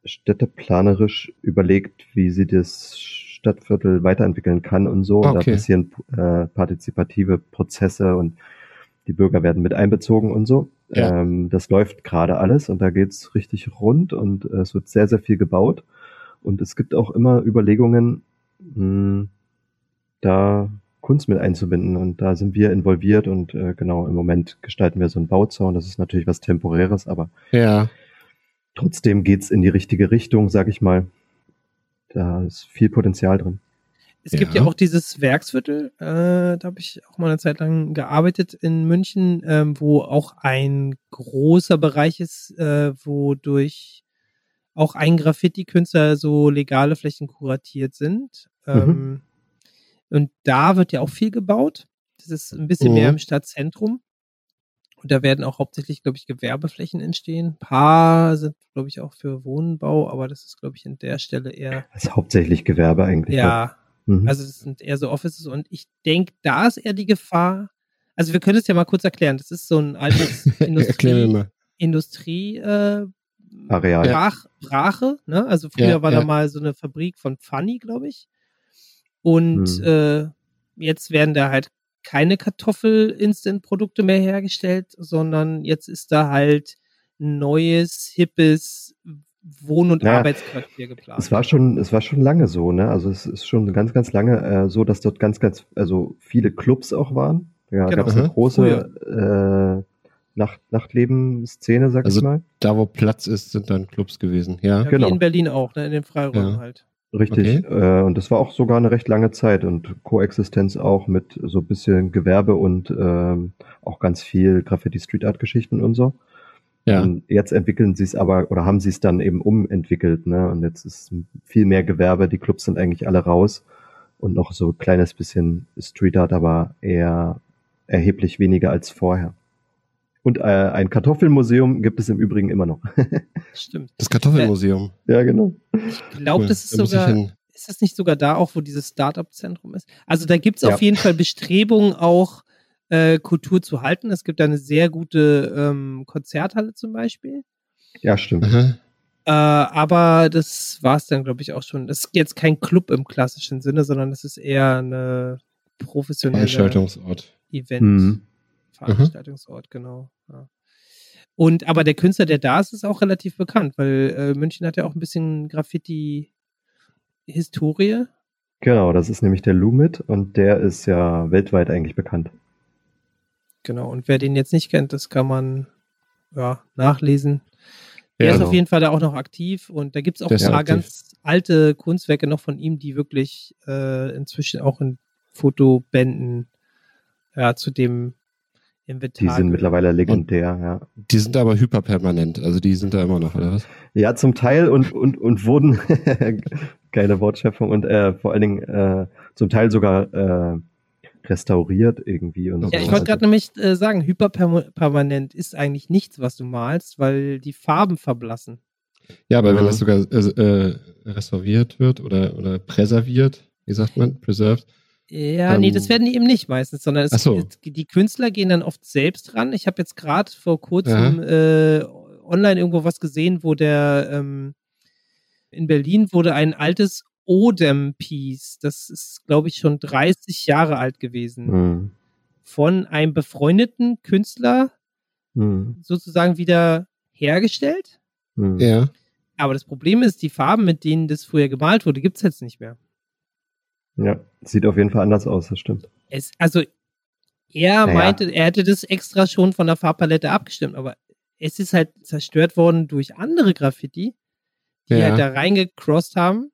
städteplanerisch überlegt, wie sie das Stadtviertel weiterentwickeln kann und so. Und da Okay. passieren äh, partizipative Prozesse und die Bürger werden mit einbezogen und so. Ja. Ähm, das läuft gerade alles und da geht's richtig rund und äh, es wird sehr, sehr viel gebaut. Und es gibt auch immer Überlegungen, mh, da Kunst mit einzubinden. Und da sind wir involviert und äh, genau im Moment gestalten wir so einen Bauzaun. Das ist natürlich was Temporäres, aber Ja. trotzdem geht's in die richtige Richtung, sag ich mal. Da ist viel Potenzial drin. Es gibt ja Ja. auch dieses Werksviertel, äh, da habe ich auch mal eine Zeit lang gearbeitet in München, ähm, wo auch ein großer Bereich ist, äh, wo durch auch ein Graffiti-Künstler so legale Flächen kuratiert sind. Ähm, und da wird ja auch viel gebaut. Das ist ein bisschen Mhm. mehr im Stadtzentrum. Und da werden auch hauptsächlich, glaube ich, Gewerbeflächen entstehen. Ein paar sind, glaube ich, auch für Wohnbau, aber das ist, glaube ich, an der Stelle eher, Das ist hauptsächlich Gewerbe eigentlich. ja, Mhm. also das sind eher so Offices und ich denke, da ist eher die Gefahr. Also wir können es ja mal kurz erklären. Das ist so ein altes [laughs] Industrie, mal. Industrie äh, Areal. Brach, Brache, ne? Also früher Ja, war ja. da mal so eine Fabrik von Funny, glaube ich. Und Hm. äh, jetzt werden da halt keine Kartoffel-Instant-Produkte mehr hergestellt, sondern jetzt ist da halt neues, hippes Wohn- und Ja, Arbeitsquartier geplant. Es war schon, es war schon lange so, ne? Also es ist schon ganz, ganz lange äh, so, dass dort ganz, ganz, also viele Clubs auch waren. Ja, Genau. gab es eine große äh, Nacht, Nachtleben-Szene, sag Also ich mal. Da, wo Platz ist, sind dann Clubs gewesen. Ja. ja, wie genau. in Berlin auch, ne? In den Freiräumen Ja. halt. Richtig. Äh, und das war auch sogar eine recht lange Zeit und Koexistenz auch mit so ein bisschen Gewerbe und ähm, auch ganz viel Graffiti-Street-Art-Geschichten und so. Ja. Und jetzt entwickeln sie es aber oder haben sie es dann eben umentwickelt, ne? Und jetzt ist viel mehr Gewerbe, die Clubs sind eigentlich alle raus und noch so ein kleines bisschen Street Art, aber eher erheblich weniger als vorher. Und äh, ein Kartoffelmuseum gibt es im Übrigen immer noch. [laughs] Stimmt. Das Kartoffelmuseum. ja, genau. Ich glaube, Cool. das ist Da sogar. Ist das nicht sogar da auch, wo dieses Startup-Zentrum ist? Also da gibt es Ja. auf jeden Fall Bestrebungen, auch äh, Kultur zu halten. Es gibt da eine sehr gute ähm, Konzerthalle zum Beispiel. Ja, stimmt. Aha. Äh, aber das war es dann, glaube ich, auch schon. Das ist jetzt kein Club im klassischen Sinne, sondern das ist eher eine professionelle Veranstaltungsort. Event. Mhm. Veranstaltungsort, genau. Ja. Und aber der Künstler, der da ist, ist auch relativ bekannt, weil äh, München hat ja auch ein bisschen Graffiti-Historie. Genau, das ist nämlich der Lumit und der ist ja weltweit eigentlich bekannt. Genau, und wer den jetzt nicht kennt, das kann man ja, nachlesen. Der Ja, ist genau. auf jeden Fall da auch noch aktiv und da gibt es auch ein paar ganz alte Kunstwerke noch von ihm, die wirklich äh, inzwischen auch in Fotobänden ja, zu dem Inventar. Die sind mittlerweile legendär, ja. Die sind aber hyperpermanent, also die sind da immer noch, oder was? Ja, zum Teil und, und, und wurden, [laughs] geile Wortschöpfung, und äh, vor allen Dingen äh, zum Teil sogar äh, restauriert irgendwie und Ja, so. Ja, ich wollte Also- gerade nämlich äh, sagen, hyperpermanent ist eigentlich nichts, was du malst, weil die Farben verblassen. Ja, aber wenn Mhm. das sogar äh, äh, restauriert wird oder, oder präserviert, wie sagt man, preserved, Ja, nee, Ähm, das werden die eben nicht meistens, sondern es, so. es, die Künstler gehen dann oft selbst ran. Ich habe jetzt gerade vor kurzem äh, online irgendwo was gesehen, wo der ähm, in Berlin wurde ein altes Odem-Piece, das ist, glaube ich, schon 30 Jahre alt gewesen, Mhm. von einem befreundeten Künstler Mhm. sozusagen wieder hergestellt. Mhm. ja, Aber das Problem ist, die Farben, mit denen das früher gemalt wurde, gibt's jetzt nicht mehr. Ja, sieht auf jeden Fall anders aus, das stimmt. Es, also er Naja. meinte, er hätte das extra schon von der Farbpalette abgestimmt, aber es ist halt zerstört worden durch andere Graffiti, die Ja. halt da reingecrossed haben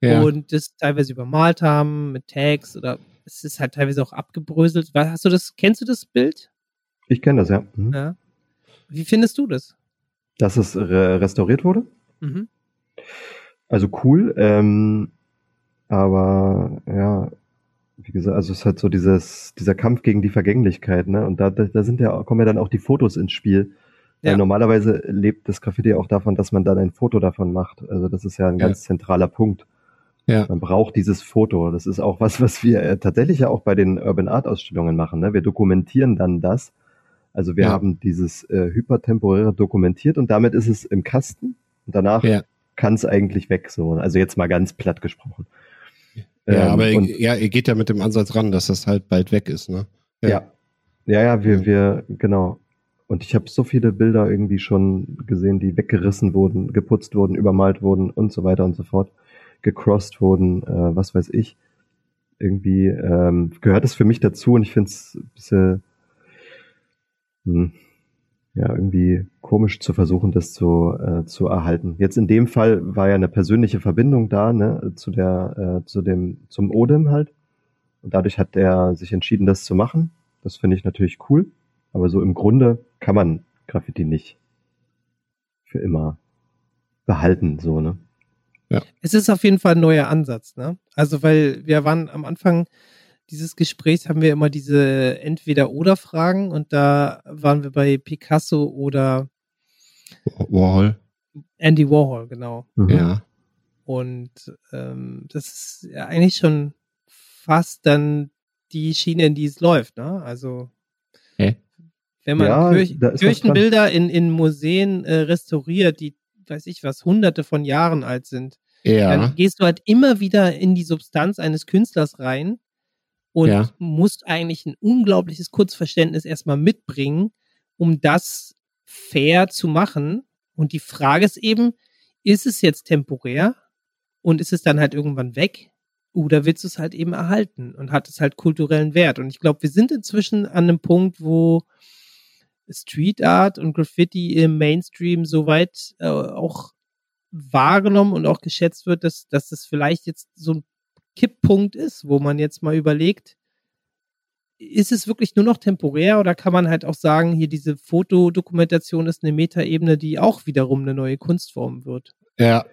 ja. und das teilweise übermalt haben mit Tags oder es ist halt teilweise auch abgebröselt. Hast du das, kennst du das Bild? Ich kenne das, ja. Mhm. Ja. Wie findest du das? Dass es re restauriert wurde? Mhm. Also cool, ähm, aber ja, wie gesagt, also es ist halt so dieses, dieser Kampf gegen die Vergänglichkeit, ne? Und da, da, sind ja, kommen ja dann auch die Fotos ins Spiel. Weil Ja. normalerweise lebt das Graffiti auch davon, dass man dann ein Foto davon macht. Also das ist ja ein Ja. ganz zentraler Punkt. Ja. Man braucht dieses Foto. Das ist auch was, was wir äh, tatsächlich ja auch bei den Urban Art Ausstellungen machen. Ne? Wir dokumentieren dann das. Also wir Ja. haben dieses äh, hypertemporäre dokumentiert und damit ist es im Kasten und danach Ja. kann es eigentlich weg. So, also jetzt mal ganz platt gesprochen. Ja, Ähm, aber und, ja, ihr geht ja mit dem Ansatz ran, dass das halt bald weg ist, ne? ja. ja, ja, wir, Ja. wir, genau. Und ich habe so viele Bilder irgendwie schon gesehen, die weggerissen wurden, geputzt wurden, übermalt wurden und so weiter und so fort, gecrossed wurden, äh, was weiß ich. Irgendwie ähm, gehört es für mich dazu und ich finde es ein bisschen hm, ja, irgendwie komisch zu versuchen, das zu, äh, zu erhalten. Jetzt in dem Fall war ja eine persönliche Verbindung da, ne, zu der, äh, zu dem, zum Odem halt. Und dadurch hat er sich entschieden, das zu machen. Das finde ich natürlich cool. Aber so im Grunde kann man Graffiti nicht für immer behalten, so, ne? Es ist auf jeden Fall ein neuer Ansatz, ne? Also, weil wir waren am Anfang dieses Gesprächs haben wir immer diese Entweder-Oder-Fragen und da waren wir bei Picasso oder Warhol. Andy Warhol, genau. Mhm. Ja. Und ähm, das ist ja eigentlich schon fast dann die Schiene, in die es läuft, ne? Also Hä? wenn man Ja, Kirch Kirchenbilder in, in Museen äh, restauriert, die, weiß ich was, hunderte von Jahren alt sind, Ja. dann gehst du halt immer wieder in die Substanz eines Künstlers rein und Ja. musst eigentlich ein unglaubliches Kurzverständnis erstmal mitbringen, um das fair zu machen. Und die Frage ist eben, ist es jetzt temporär und ist es dann halt irgendwann weg? Oder willst du es halt eben erhalten und hat es halt kulturellen Wert? Und ich glaube, wir sind inzwischen an einem Punkt, wo Street Art und Graffiti im Mainstream soweit äh, auch wahrgenommen und auch geschätzt wird, dass, dass das vielleicht jetzt so ein Kipppunkt ist, wo man jetzt mal überlegt, ist es wirklich nur noch temporär oder kann man halt auch sagen, hier diese Fotodokumentation ist eine Metaebene, die auch wiederum eine neue Kunstform wird? Ja.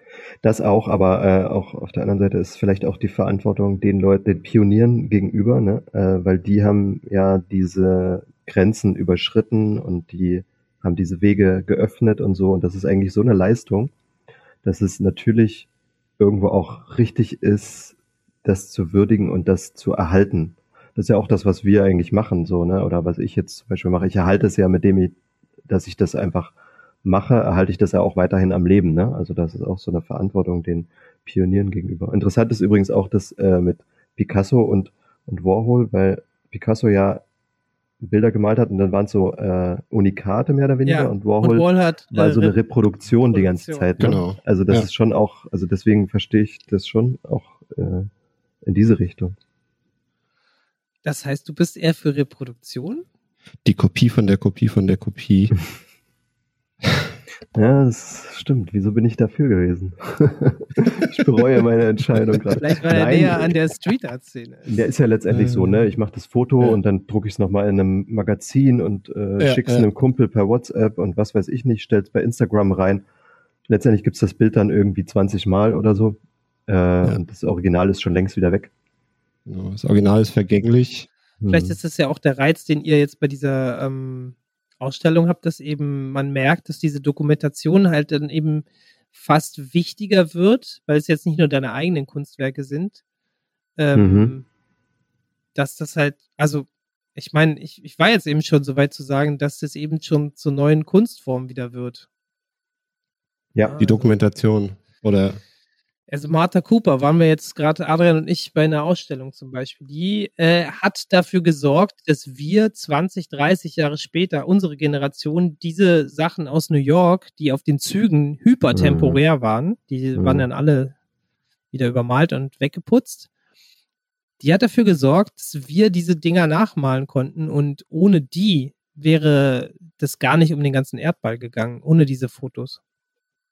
Das auch, aber äh, auch auf der anderen Seite ist vielleicht auch die Verantwortung den Leuten, den Pionieren gegenüber, ne? äh, weil die haben ja diese Grenzen überschritten und die haben diese Wege geöffnet und so und das ist eigentlich so eine Leistung, dass es natürlich irgendwo auch richtig ist, das zu würdigen und das zu erhalten. Das ist ja auch das, was wir eigentlich machen, so, ne? Oder was ich jetzt zum Beispiel mache. Ich erhalte es ja mit dem, ich, dass ich das einfach mache, erhalte ich das ja auch weiterhin am Leben, ne? Also das ist auch so eine Verantwortung den Pionieren gegenüber. Interessant ist übrigens auch das äh, mit Picasso und, und Warhol, weil Picasso ja Bilder gemalt hat und dann waren es so äh, Unikate mehr oder weniger Ja, und Warhol und Wall hat war äh, so eine Reproduktion die ganze Reproduktion. Zeit. Ne? Genau. Also das Ja. ist schon auch, also deswegen verstehe ich das schon auch äh, in diese Richtung. Das heißt, du bist eher für Reproduktion? Die Kopie von der Kopie von der Kopie. [laughs] Ja, das stimmt. Wieso bin ich dafür gewesen? [laughs] ich bereue meine Entscheidung gerade. Vielleicht war er Nein, näher an der Street Art Szene. Der ist ja letztendlich so, ne? Ich mache das Foto Ja. und dann drucke ich es nochmal in einem Magazin und äh, Ja, schick's ja. einem Kumpel per WhatsApp und was weiß ich nicht, stell's bei Instagram rein. Letztendlich gibt's das Bild dann irgendwie 20 Mal oder so. Äh, Und das Original ist schon längst wieder weg. Genau. Das Original ist vergänglich. Vielleicht Mhm. ist es ja auch der Reiz, den ihr jetzt bei dieser ähm, Ausstellung habt, dass eben man merkt, dass diese Dokumentation halt dann eben fast wichtiger wird, weil es jetzt nicht nur deine eigenen Kunstwerke sind. Ähm, Mhm. Dass das halt, also ich meine, ich, ich war jetzt eben schon so weit zu sagen, dass das eben schon zur neuen Kunstform wieder wird. Ja, Die Dokumentation oder Also Martha Cooper waren wir jetzt gerade, Adrian und ich, bei einer Ausstellung zum Beispiel. Die äh, hat dafür gesorgt, dass wir 20, 30 Jahre später, unsere Generation, diese Sachen aus New York, die auf den Zügen hypertemporär waren, die Mhm. waren dann alle wieder übermalt und weggeputzt. Die hat dafür gesorgt, dass wir diese Dinger nachmalen konnten und ohne die wäre das gar nicht um den ganzen Erdball gegangen, ohne diese Fotos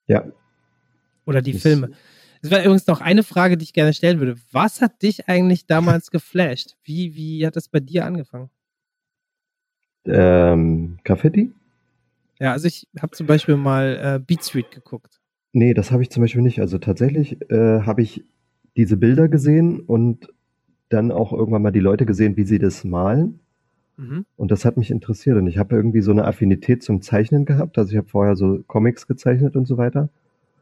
ja. oder die Das- Filme. Es war übrigens noch eine Frage, die ich gerne stellen würde. Was hat dich eigentlich damals geflasht? Wie, wie hat das bei dir angefangen? Ähm, Graffiti? Ja, also ich habe zum Beispiel mal äh, Beat Street geguckt. Nee, das habe ich zum Beispiel nicht. Also tatsächlich äh, habe ich diese Bilder gesehen und dann auch irgendwann mal die Leute gesehen, wie sie das malen. Mhm. Und das hat mich interessiert. Und ich habe irgendwie so eine Affinität zum Zeichnen gehabt. Also ich habe vorher so Comics gezeichnet und so weiter.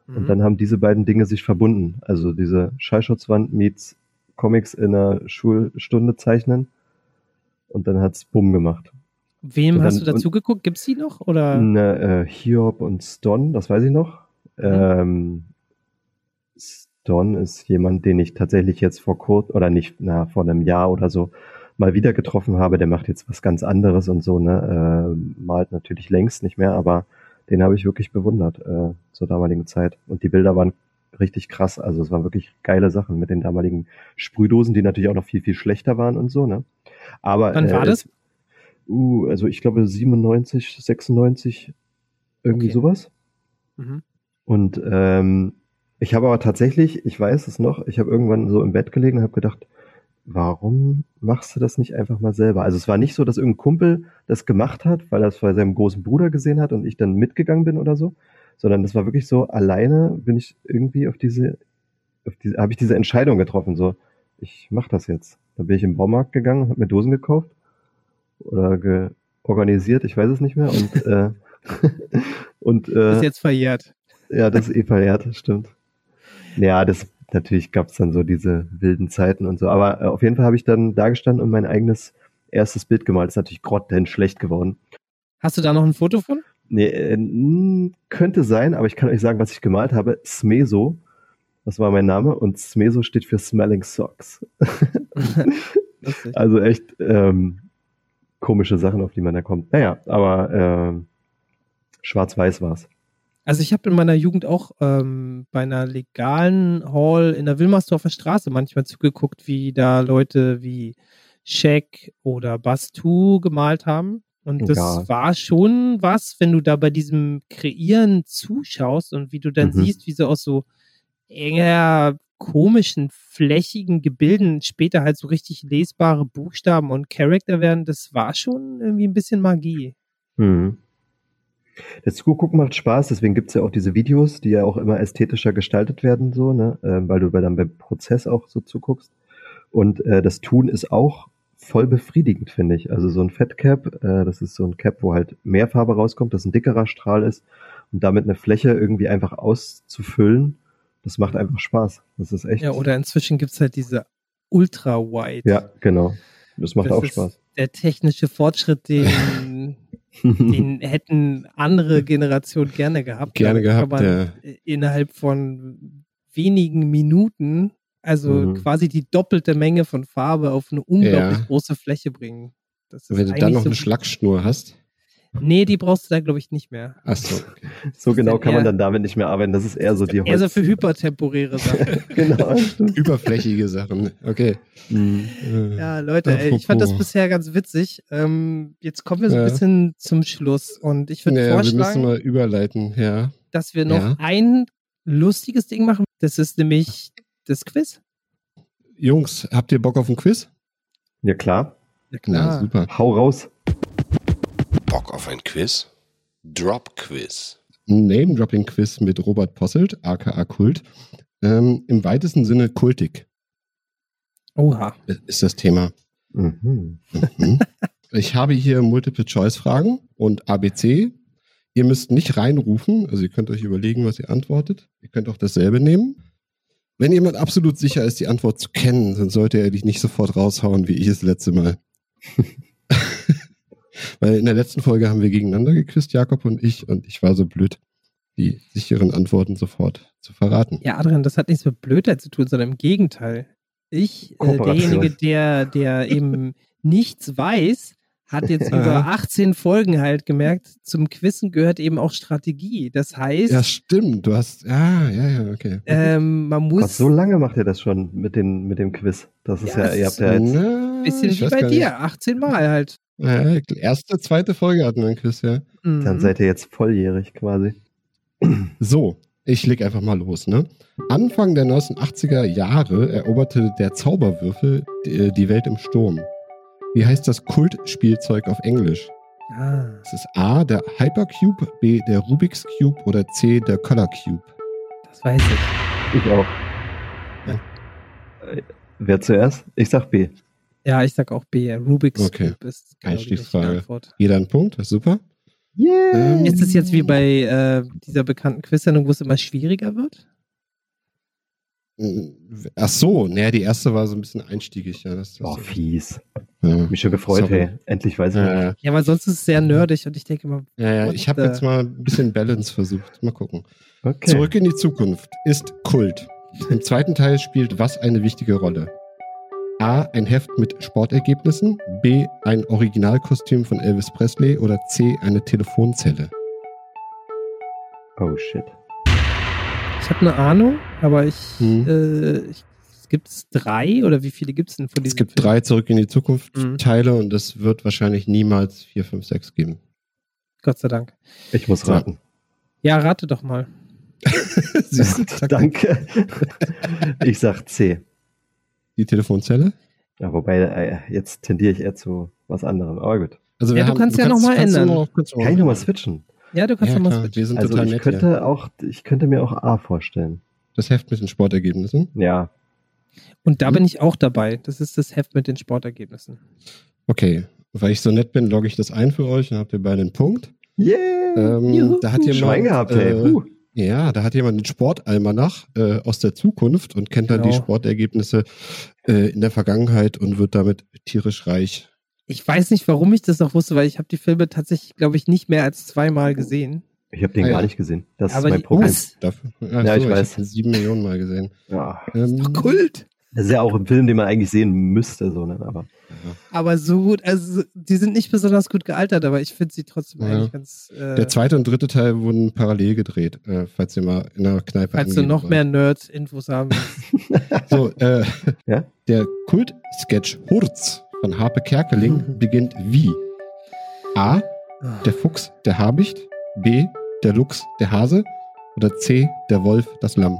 Und Mhm. dann haben diese beiden Dinge sich verbunden. Also diese Schallschutzwand meets Comics in einer Schulstunde zeichnen. Und dann hat's Bumm gemacht. Wem und hast dann- du dazu geguckt? Gibt's die noch? Oder? Ne, äh, Hiob und Ston, das weiß ich noch. Ähm, Ston ist jemand, den ich tatsächlich jetzt vor kurz oder nicht, na, vor einem Jahr oder so mal wieder getroffen habe. Der macht jetzt was ganz anderes und so, ne? Äh, malt natürlich längst nicht mehr, aber den habe ich wirklich bewundert äh, zur damaligen Zeit. Und die Bilder waren richtig krass. Also es waren wirklich geile Sachen mit den damaligen Sprühdosen, die natürlich auch noch viel, viel schlechter waren und so, ne? Aber Wann war äh, das? Uh, also ich glaube 97, 96, irgendwie Okay. sowas. Mhm. Und ähm, ich habe aber tatsächlich, ich weiß es noch, ich habe irgendwann so im Bett gelegen und habe gedacht, warum machst du das nicht einfach mal selber? Also es war nicht so, dass irgendein Kumpel das gemacht hat, weil er es bei seinem großen Bruder gesehen hat und ich dann mitgegangen bin oder so, sondern das war wirklich so, alleine bin ich irgendwie auf diese, auf diese, habe ich diese Entscheidung getroffen, so, ich mach das jetzt. Dann bin ich im Baumarkt gegangen, habe mir Dosen gekauft oder ge organisiert, ich weiß es nicht mehr und äh, [laughs] und äh, Ist jetzt verjährt. ja, das ist eh verjährt, stimmt. Ja, das natürlich gab's dann so diese wilden Zeiten und so. Aber äh, auf jeden Fall habe ich dann da gestanden und mein eigenes erstes Bild gemalt. Ist natürlich grottenschlecht schlecht geworden. Hast du da noch ein Foto von? Nee, äh, könnte sein, aber ich kann euch sagen, was ich gemalt habe. Smeso, das war mein Name und Smeso steht für Smelling Socks. [laughs] Also echt ähm, komische Sachen, auf die man da kommt. Naja, aber ähm, schwarz-weiß war's. Also ich habe in meiner Jugend auch ähm, bei einer legalen Hall in der Wilmersdorfer Straße manchmal zugeguckt, wie da Leute wie Shaq oder Bastu gemalt haben. Und das Ja. war schon was, wenn du da bei diesem Kreieren zuschaust und wie du dann Mhm. siehst, wie sie aus so enger komischen, flächigen Gebilden später halt so richtig lesbare Buchstaben und Charakter werden, das war schon irgendwie ein bisschen Magie. Mhm. Das Zugucken macht Spaß, deswegen gibt's ja auch diese Videos, die ja auch immer ästhetischer gestaltet werden, so, ne? ähm, weil du bei- dann beim Prozess auch so zuguckst. Und äh, das Tun ist auch voll befriedigend, finde ich. Also so ein Fettcap, äh, das ist so ein Cap, wo halt mehr Farbe rauskommt, das ein dickerer Strahl ist und damit eine Fläche irgendwie einfach auszufüllen, das macht einfach Spaß. Das ist echt. Ja, oder inzwischen gibt's halt diese Ultra-Wide. Ja, genau. Das macht Das auch Spaß. Der technische Fortschritt, den, [laughs] den hätten andere Generationen gerne gehabt. Gerne kann gehabt, man ja. Innerhalb von wenigen Minuten, also Mhm. quasi die doppelte Menge von Farbe auf eine unglaublich Ja. große Fläche bringen. Wenn du dann noch so eine Schlagschnur hast. Nee, die brauchst du da, glaube ich, nicht mehr. Achso, okay. so genau kann man dann damit nicht mehr arbeiten. Das ist eher so die Eher so Holz- für hypertemporäre Sachen. [laughs] genau. Überflächige Sachen. Okay. Mhm. Äh, Ja, Leute, ey, ich fand das bisher ganz witzig. Ähm, jetzt kommen wir so ein Ja. bisschen zum Schluss und ich würde Naja, wir müssen vorschlagen, mal überleiten, ja. dass wir noch Ja. ein lustiges Ding machen. Das ist nämlich das Quiz. Jungs, habt ihr Bock auf ein Quiz? Ja, klar. Ja, Na, super. Hau raus. Bock auf ein Quiz? Drop Quiz. Ein Name-Dropping-Quiz mit Robert Posselt, aka Kult. Ähm, Im weitesten Sinne kultig Oha. ist das Thema. Mhm. Mhm. [laughs] Ich habe hier Multiple-Choice-Fragen und ABC. Ihr müsst nicht reinrufen, also ihr könnt euch überlegen, was ihr antwortet. Ihr könnt auch dasselbe nehmen. Wenn jemand absolut sicher ist, die Antwort zu kennen, dann sollte er dich nicht sofort raushauen, wie ich es letzte Mal. Weil in der letzten Folge haben wir gegeneinander geküsst, Jakob und ich, und ich war so blöd, die sicheren Antworten sofort zu verraten. Ja, Adrian, das hat nichts mit Blödheit zu tun, sondern im Gegenteil. Ich, äh, derjenige, der, der eben [laughs] nichts weiß, hat jetzt über 18 Folgen halt gemerkt, zum Quizzen gehört eben auch Strategie. Das heißt, Ja, stimmt. Du hast, ja, ja, ja, okay. ähm, man Gott, muss so lange macht ihr das schon mit, den, mit dem Quiz. Das ist Ja, ja, ihr habt ja jetzt. Bisschen wie bei dir, 18 Mal halt. Ja, erste, zweite Folge hatten wir einen Quiz, ja. Mhm. Dann seid ihr jetzt volljährig quasi. [clears throat] So, ich leg einfach mal los, ne? Anfang der 1980er Jahre eroberte der Zauberwürfel die, die Welt im Sturm. Wie heißt das Kultspielzeug auf Englisch? ah, Es ist A, der Hypercube, B, der Rubik's Cube oder C, der Color Cube. das weiß ich. Ich auch. Ja. Äh, Wer zuerst? Ich sag B. Ja, ich sag auch B. Rubik's Okay. Cube ist genau die richtige Einstiegsfrage. Antwort. Jeder ein Punkt, das ist super. Yeah. Ähm, Ist es jetzt wie bei äh, dieser bekannten Quiz-Sendung, wo es immer schwieriger wird? Ach so, naja, die erste war so ein bisschen einstiegig. Ja, das, das, Oh, fies. ja. Mich schon gefreut, hey. Endlich weiß ich. Ja, ja. Ja, weil sonst ist es sehr nerdig und ich denke immer, Ja, ja, ich habe jetzt mal ein bisschen Balance versucht. Mal gucken. Okay. Zurück in die Zukunft ist Kult. Im zweiten Teil spielt was eine wichtige Rolle? A. Ein Heft mit Sportergebnissen. B. Ein Originalkostüm von Elvis Presley. Oder C. Eine Telefonzelle. Oh shit. ich habe eine Ahnung, aber ich, Hm. äh, ich gibt es drei oder wie viele gibt es denn von diesen Es gibt Filmen? drei Zurück in die Zukunft Mhm. Teile und es wird wahrscheinlich niemals 4, 5, 6 geben. Gott sei Dank. Ich muss Ja. raten. Ja, rate doch mal. [laughs] [laughs] Danke. ich sag C. Die Telefonzelle? Ja, wobei, äh, jetzt tendiere ich eher zu was anderem. Aber gut. Also Ja, du kannst ja noch mal kannst ändern. noch- kannst du Kann ich nochmal switchen? Ja, du kannst Ja, doch mal klar, switchen. wir sind Also total ich nett könnte auch, ich könnte mir auch A vorstellen. Das Heft mit den Sportergebnissen. Ja. Und da Hm? bin ich auch dabei. Das ist das Heft mit den Sportergebnissen. Okay, weil ich so nett bin, logge ich das ein für euch und habt ihr beide einen Punkt. Yeah. Ähm, Juhu. da hat jemand, Schwein gehabt, ey. äh, Puh. Ja, da hat jemand einen Sportalmanach äh, aus der Zukunft und kennt dann die Genau. Sportergebnisse äh, in der Vergangenheit und wird damit tierisch reich. Ich weiß nicht, warum ich das noch wusste, weil ich habe die Filme tatsächlich, glaube ich, nicht mehr als zweimal gesehen. Ich habe den Ah, ja. gar nicht gesehen. Das Aber ist mein die- Problem. was? Dafür, Ja, ich weiß. hab ihn sieben Millionen Mal gesehen. Ja. Ähm, Kult. Das ist ja auch ein Film, den man eigentlich sehen müsste, so, ne? Aber Aber so gut, also die sind nicht besonders gut gealtert, aber ich finde sie trotzdem Ja. eigentlich ganz. Äh, Der zweite und dritte Teil wurden parallel gedreht, äh, falls ihr mal in einer Kneipe falls du noch wollt. mehr Nerds-Infos haben willst. [laughs] So, äh, [laughs] Ja? der Kult-Sketch Hurz von Harpe Kerkeling beginnt wie? A. Der Fuchs, der Habicht. B. Der Luchs, der Hase. Oder C. Der Wolf, das Lamm.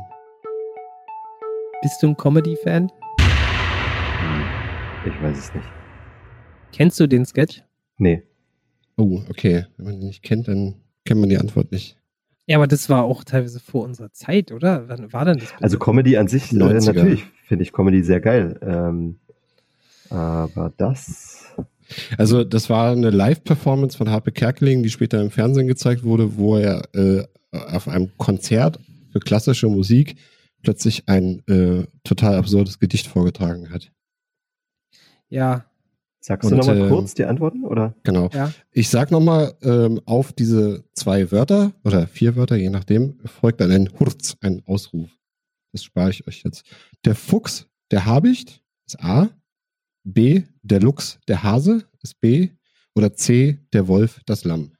Bist du ein Comedy-Fan? hm, ich weiß es nicht. Kennst du den Sketch? Nee. Oh, okay. Wenn man den nicht kennt, dann kennt man die Antwort nicht. Ja, aber das war auch teilweise vor unserer Zeit, oder? Wann war denn das? bitte? Also Comedy an sich, äh, 90er. natürlich finde ich Comedy sehr geil. Ähm, aber das. Also, das war eine Live-Performance von Harpe Kerkeling, die später im Fernsehen gezeigt wurde, wo er äh, auf einem Konzert für klassische Musik plötzlich ein äh, total absurdes Gedicht vorgetragen hat. ja, Sagst du Und, nochmal äh, kurz die Antworten? Oder? Genau. ja. Ich sag nochmal ähm, auf diese zwei Wörter oder vier Wörter, je nachdem, folgt dann ein Hurz, ein Ausruf. Das spare ich euch jetzt. Der Fuchs, der Habicht ist A. B. Der Luchs, der Hase ist B. Oder C. Der Wolf, das Lamm.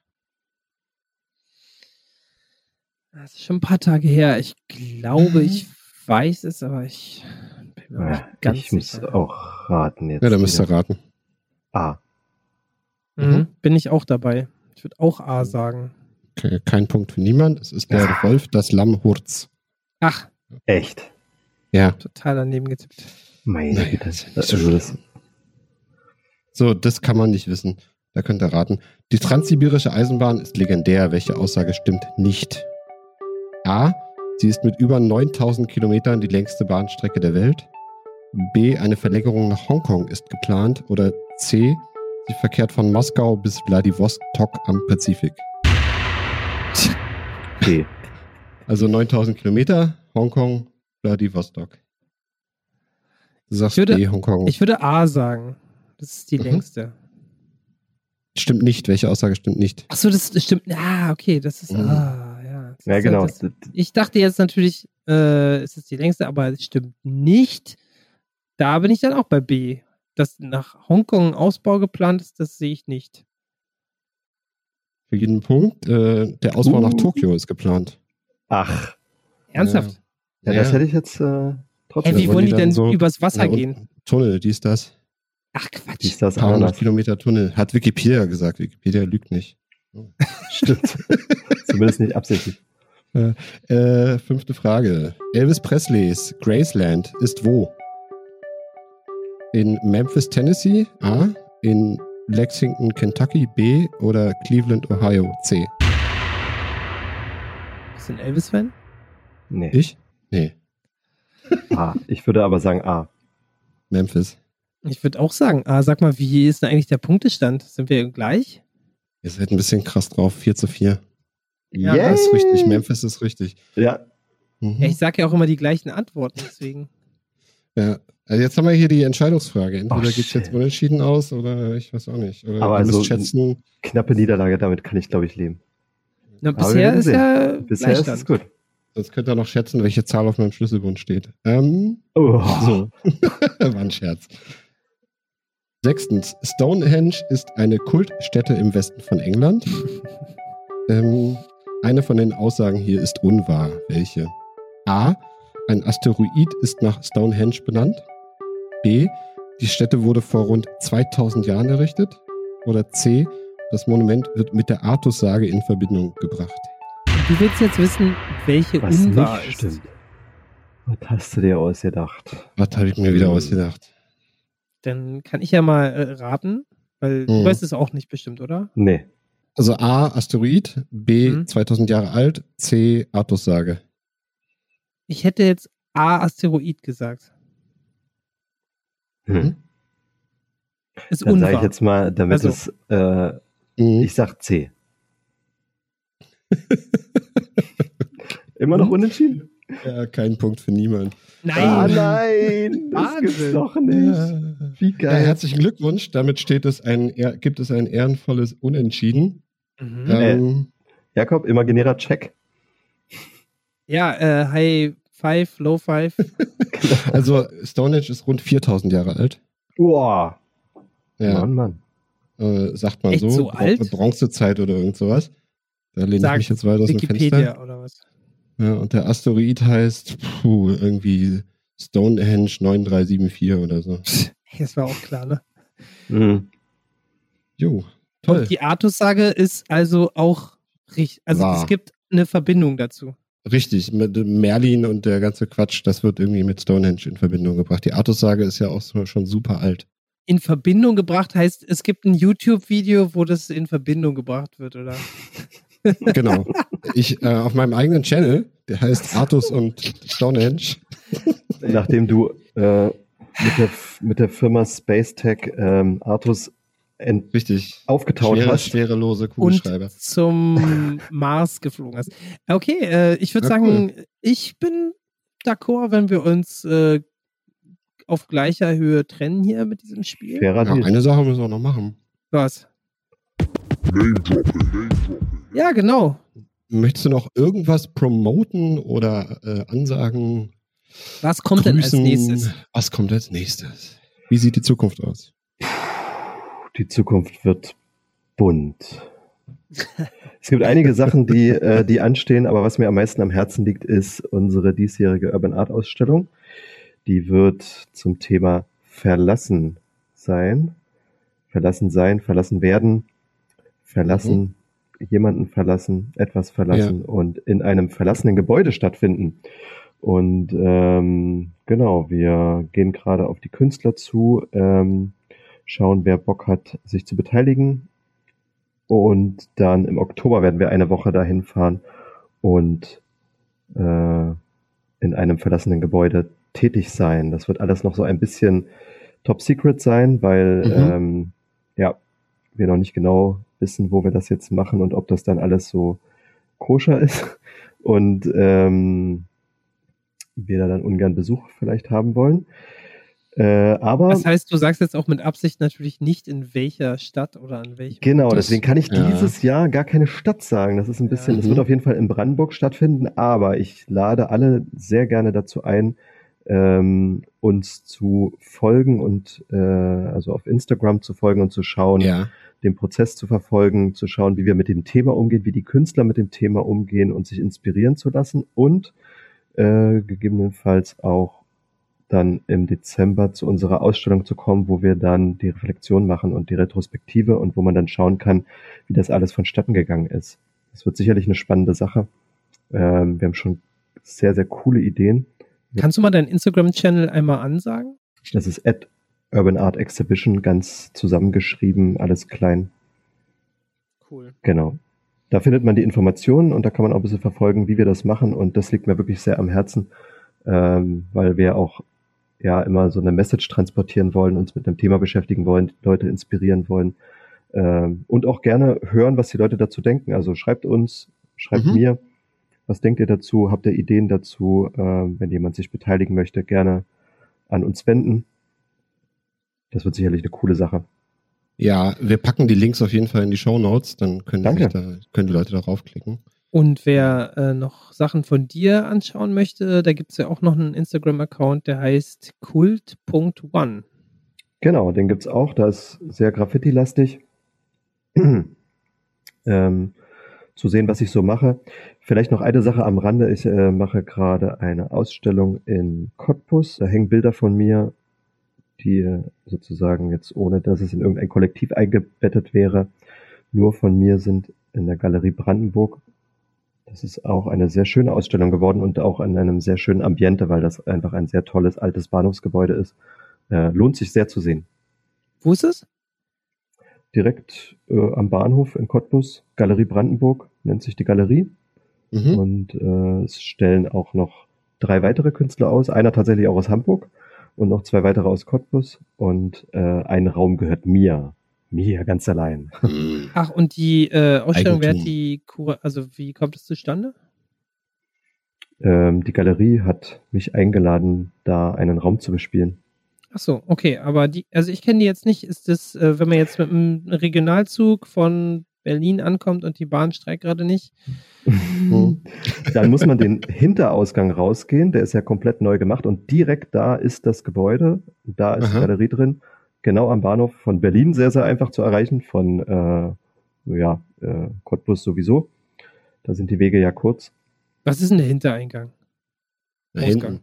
Das ist schon ein paar Tage her. Ich glaube, Mhm. ich weiß es, aber ich bin mir Ja, nicht ganz ich muss sicher. auch raten jetzt. Ja, da müsst ihr raten. A. Mhm. Bin ich auch dabei. Ich würde auch A sagen. Okay, kein Punkt für niemand. Es ist der Wolf, das Lamm, Hurz. Ach, Echt? Ja. total daneben getippt. Meine Naja, Güte. ja so Also das, So, das kann man nicht wissen. Da könnt ihr raten. Die transsibirische Eisenbahn ist legendär. Welche Aussage stimmt nicht? A. Sie ist mit über 9000 Kilometern die längste Bahnstrecke der Welt. B. Eine Verlängerung nach Hongkong ist geplant. Oder C. Sie verkehrt von Moskau bis Vladivostok am Pazifik. [laughs] B. Also 9000 Kilometer, Hongkong, Vladivostok. Du sagst Ich würde- B, Hongkong. Ich würde A sagen. Das ist die Mhm. längste. stimmt nicht. Welche Aussage stimmt nicht? Achso, das, das stimmt. Ah, okay, das ist. Mhm. Ah, ja. Das Ja, ist genau. Das, ich dachte jetzt natürlich, äh, es ist die längste, aber es stimmt nicht. Da bin ich dann auch bei B. Dass nach Hongkong ein Ausbau geplant ist, das sehe ich nicht. Für jeden Punkt. Äh, der Ausbau Uh. nach Tokio ist geplant. Ach, Ernsthaft? ja, das hätte ich jetzt äh, trotzdem. Hä, wie wollen die die denn so- übers Wasser Ja, gehen? Tunnel, dies, das. Ach Quatsch. Dies, das, Paar hundert. Kilometer Tunnel. Hat Wikipedia gesagt. Wikipedia lügt nicht. [laughs] Stimmt. [laughs] Zumindest nicht absichtlich. [laughs] Äh, fünfte Frage. Elvis Presleys Graceland ist wo? In Memphis, Tennessee? A. In Lexington, Kentucky? B. Oder Cleveland, Ohio? C. Bist du ein Elvis-Fan? Nee. Ich? Nee. A. Ich würde aber sagen A. Memphis. Ich würde auch sagen, ah, sag mal, wie ist denn eigentlich der Punktestand? Sind wir gleich? Ihr seid ein bisschen krass drauf. 4 zu 4. Ja, Yay! Das ist richtig. Memphis ist richtig. Ja, Mhm. Ja, ich sage ja auch immer die gleichen Antworten, deswegen. Ja. Also jetzt haben wir hier die Entscheidungsfrage. Entweder Oh, geht es jetzt unentschieden aus oder ich weiß auch nicht. Oder Aber also- schätzen. knappe Niederlage, damit kann ich, glaube ich, leben. Na, bisher ist ja Bisher ist es gut. Sonst könnt ihr noch schätzen, welche Zahl auf meinem Schlüsselbund steht. Ähm, Oh. so. [laughs] War ein Scherz. Sechstens. Stonehenge ist eine Kultstätte im Westen von England. [laughs] ähm, eine von den Aussagen hier ist unwahr. Welche? A. Ein Asteroid ist nach Stonehenge benannt. B. Die Stätte wurde vor rund 2000 Jahren errichtet. Oder C. Das Monument wird mit der Artussage in Verbindung gebracht. Du willst jetzt wissen, welche Was unwahr nicht ist. stimmt. Was hast du dir ausgedacht? Was habe ich mir wieder ausgedacht? Dann kann ich ja mal äh, raten, weil du Mhm. weißt es auch nicht bestimmt, oder? Nee. Also A, Asteroid, B, Mhm. 2000 Jahre alt, C, Artussage. Ich hätte jetzt A Asteroid gesagt. Hm. Ist Dann sage ich jetzt mal, damit Also. es, äh, Mhm. ich sag C. [laughs] Immer noch unentschieden? Ja, kein Punkt für niemand. Nein. Ah, nein, das Wahnsinn. gibt's doch nicht. Ja. Wie Ja, geil. herzlichen Glückwunsch. Damit steht es ein, gibt es ein ehrenvolles Unentschieden. Mhm. Ähm, Jakob, imaginärer Check. Ja, äh, High Five, Low Five. [laughs] also Stonehenge ist rund 4000 Jahre alt. Boah. Ja, Mann, Mann. äh, sagt man Echt so. so alt? Bronzezeit oder irgend sowas. Da lehne ich Sagt mich jetzt weiter aus dem Wikipedia Fenster. oder was? Ja, und der Asteroid heißt puh, irgendwie Stonehenge 9374 oder so. [laughs] Das war auch klar, ne? Mhm. Jo, toll. Und die Artussage ist also auch richtig. Also Wahr. es gibt eine Verbindung dazu. Richtig, mit Merlin und der ganze Quatsch, das wird irgendwie mit Stonehenge in Verbindung gebracht. Die Artussage ist ja auch so, schon super alt. In Verbindung gebracht heißt, es gibt ein YouTube-Video, wo das in Verbindung gebracht wird, oder? [laughs] Genau. Ich äh, auf meinem eigenen Channel, der heißt Artus und Stonehenge. Nachdem du äh, mit, der, mit der Firma Space Tech ähm, Artus Richtig. aufgetaut Schwere, hast. schwerelose Und Kugelschreiber. zum [laughs] Mars geflogen hast. Okay, äh, ich würde Ja, sagen, ich bin d'accord, wenn wir uns äh, auf gleicher Höhe trennen hier mit diesem Spiel. Ja, eine Sache müssen wir noch machen. Was? Ja, genau. Möchtest du noch irgendwas promoten oder äh, ansagen? Was kommt denn als grüßen? nächstes? Was kommt als nächstes? Wie sieht die Zukunft aus? Die Zukunft wird bunt. Es gibt einige Sachen, die, äh, die anstehen, aber was mir am meisten am Herzen liegt, ist unsere diesjährige Urban Art Ausstellung. Die wird zum Thema Verlassen sein. Verlassen sein, verlassen werden, verlassen, jemanden verlassen, etwas verlassen und in einem verlassenen Gebäude stattfinden. Und ähm, genau, wir gehen gerade auf die Künstler zu, ähm, schauen, wer Bock hat, sich zu beteiligen. Und dann im Oktober werden wir eine Woche dahin fahren und äh, in einem verlassenen Gebäude tätig sein. Das wird alles noch so ein bisschen top secret sein, weil Mhm. ähm, ja, wir noch nicht genau wissen, wo wir das jetzt machen und ob das dann alles so koscher ist und ähm, wir da dann ungern Besuch vielleicht haben wollen. Äh, aber Das heißt, du sagst jetzt auch mit Absicht natürlich nicht, in welcher Stadt oder an welchem. Genau, Das- deswegen kann ich ja. dieses Jahr gar keine Stadt sagen. Das ist ein bisschen, Ja. es wird auf jeden Fall in Brandenburg stattfinden, aber ich lade alle sehr gerne dazu ein, ähm, uns zu folgen und äh, also auf Instagram zu folgen und zu schauen, Ja. den Prozess zu verfolgen, zu schauen, wie wir mit dem Thema umgehen, wie die Künstler mit dem Thema umgehen und sich inspirieren zu lassen und äh, gegebenenfalls auch dann im Dezember zu unserer Ausstellung zu kommen, wo wir dann die Reflexion machen und die Retrospektive und wo man dann schauen kann, wie das alles vonstatten gegangen ist. Das wird sicherlich eine spannende Sache. Ähm, wir haben schon sehr, sehr coole Ideen. Kannst du mal deinen Instagram-Channel einmal ansagen? Das ist at Urban Art Exhibition, ganz zusammengeschrieben, alles klein. Cool. Genau. Da findet man die Informationen und da kann man auch ein bisschen verfolgen, wie wir das machen. Und das liegt mir wirklich sehr am Herzen, ähm, weil wir auch ja immer so eine Message transportieren wollen, uns mit einem Thema beschäftigen wollen, Leute inspirieren wollen ähm, und auch gerne hören, was die Leute dazu denken. Also schreibt uns, schreibt Mhm. mir, was denkt ihr dazu? Habt ihr Ideen dazu? Ähm, wenn jemand sich beteiligen möchte, gerne an uns wenden. Das wird sicherlich eine coole Sache. Ja, wir packen die Links auf jeden Fall in die Show Notes, dann können, da, können die Leute darauf klicken. Und wer äh, noch Sachen von dir anschauen möchte, da gibt es ja auch noch einen Instagram-Account, der heißt kult.one. Genau, den gibt's auch. Da ist sehr Graffiti-lastig. [clears throat] ähm, zu sehen, was ich so mache. Vielleicht noch eine Sache am Rande. Ich äh, mache gerade eine Ausstellung in Cottbus. Da hängen Bilder von mir, die äh, sozusagen jetzt ohne, dass es in irgendein Kollektiv eingebettet wäre, nur von mir sind in der Galerie Brandenburg. Das ist auch eine sehr schöne Ausstellung geworden und auch in einem sehr schönen Ambiente, weil das einfach ein sehr tolles altes Bahnhofsgebäude ist. Äh, lohnt sich sehr zu sehen. Wo ist es? Direkt äh, am Bahnhof in Cottbus, Galerie Brandenburg nennt sich die Galerie. Mhm. Und äh, es stellen auch noch drei weitere Künstler aus. Einer tatsächlich auch aus Hamburg und noch zwei weitere aus Cottbus. Und äh, ein Raum gehört mir. Mir ganz allein. Mhm. Ach, und die äh, Ausstellung, wer die Kura also wie kommt es zustande? Ähm, die Galerie hat mich eingeladen, da einen Raum zu bespielen. Ach so, okay, aber die, also ich kenne die jetzt nicht. Ist das, äh, wenn man jetzt mit einem Regionalzug von Berlin ankommt und die Bahn streikt gerade nicht? [laughs] Dann muss man den Hinterausgang rausgehen, der ist ja komplett neu gemacht und direkt da ist das Gebäude, da ist die Aha. Galerie drin, genau am Bahnhof von Berlin, sehr, sehr einfach zu erreichen, von äh, ja, äh, Cottbus sowieso. Da sind die Wege ja kurz. Was ist denn der Hintereingang? Da Ausgang. hinten.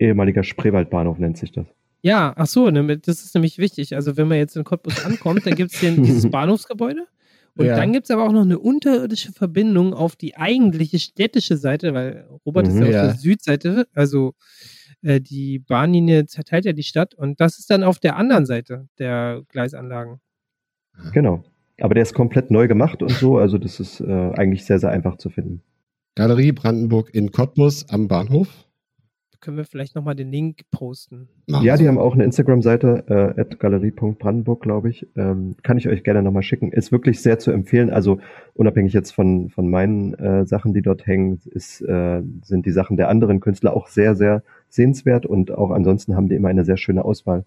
Ehemaliger Spreewaldbahnhof nennt sich das. Ja, ach so, ne, das ist nämlich wichtig. Also wenn man jetzt in Cottbus ankommt, dann gibt es dieses [laughs] Bahnhofsgebäude. Und Ja. dann gibt es aber auch noch eine unterirdische Verbindung auf die eigentliche städtische Seite, weil Robert ist Mhm. ja auf Ja. der Südseite, also äh, die Bahnlinie zerteilt ja die Stadt und das ist dann auf der anderen Seite der Gleisanlagen. Genau. Aber der ist komplett neu gemacht und so, also das ist äh, eigentlich sehr, sehr einfach zu finden. Galerie Brandenburg in Cottbus am Bahnhof. Können wir vielleicht nochmal den Link posten. Ja, die haben auch eine Instagram-Seite, äh, galerie.brandenburg, glaube ich. Ähm, kann ich euch gerne nochmal schicken. Ist wirklich sehr zu empfehlen. Also unabhängig jetzt von, von meinen äh, Sachen, die dort hängen, ist, äh, sind die Sachen der anderen Künstler auch sehr, sehr sehenswert. Und auch ansonsten haben die immer eine sehr schöne Auswahl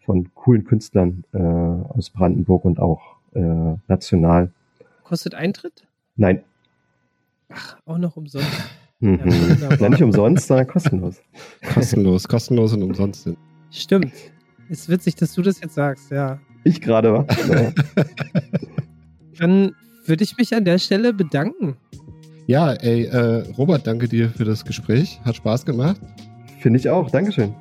von coolen Künstlern äh, aus Brandenburg und auch äh, national. Kostet Eintritt? Nein, Ach, auch noch umsonst. [laughs] mhm. Ja, nicht umsonst, sondern kostenlos. kostenlos, kostenlos und umsonst sind. Stimmt. Ist witzig, dass du das jetzt sagst, ja. Ich gerade, wa? Ja. [laughs] Dann würde ich mich an der Stelle bedanken. Ja, ey, äh, Robert, danke dir für das Gespräch. Hat Spaß gemacht. Finde ich auch. Dankeschön.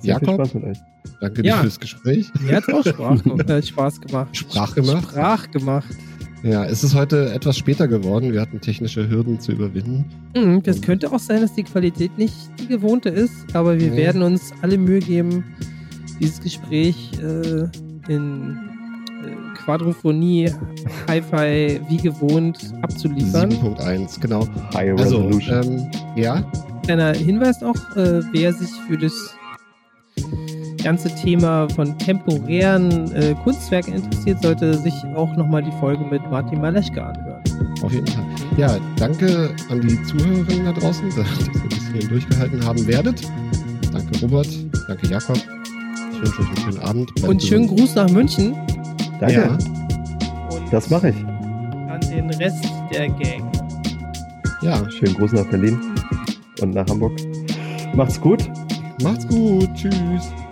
Sehr viel Jakob? Spaß mit euch. Danke Ja. dir fürs Gespräch. Mir hat auch Sprach, [laughs] äh, Spaß gemacht. Sprach gemacht? Sprach gemacht. Ja, es ist heute etwas später geworden. Wir hatten technische Hürden zu überwinden. Mhm, das könnte auch sein, dass die Qualität nicht die gewohnte ist, aber wir Nee. werden uns alle Mühe geben, dieses Gespräch äh, in äh, Quadrophonie, Hi-Fi wie gewohnt abzuliefern. 7.1, genau. High Also, Resolution. ähm, ja, kleiner Hinweis noch, äh, wer sich für das ganze Thema von temporären äh, Kunstwerken interessiert, sollte sich auch nochmal die Folge mit Martin Maleschke anhören. Auf jeden Fall. Ja, danke an die Zuhörerinnen da draußen, [laughs] dass ihr bis hierhin durchgehalten haben werdet. Danke Robert, danke Jakob. Ich wünsche euch einen schönen Abend. Bleibt Und schönen. Gruß nach München Danke, Ja, und das mache ich. an den Rest der Gang. ja, Schönen Gruß nach Berlin und nach Hamburg. Macht's gut. macht's gut. Tschüss.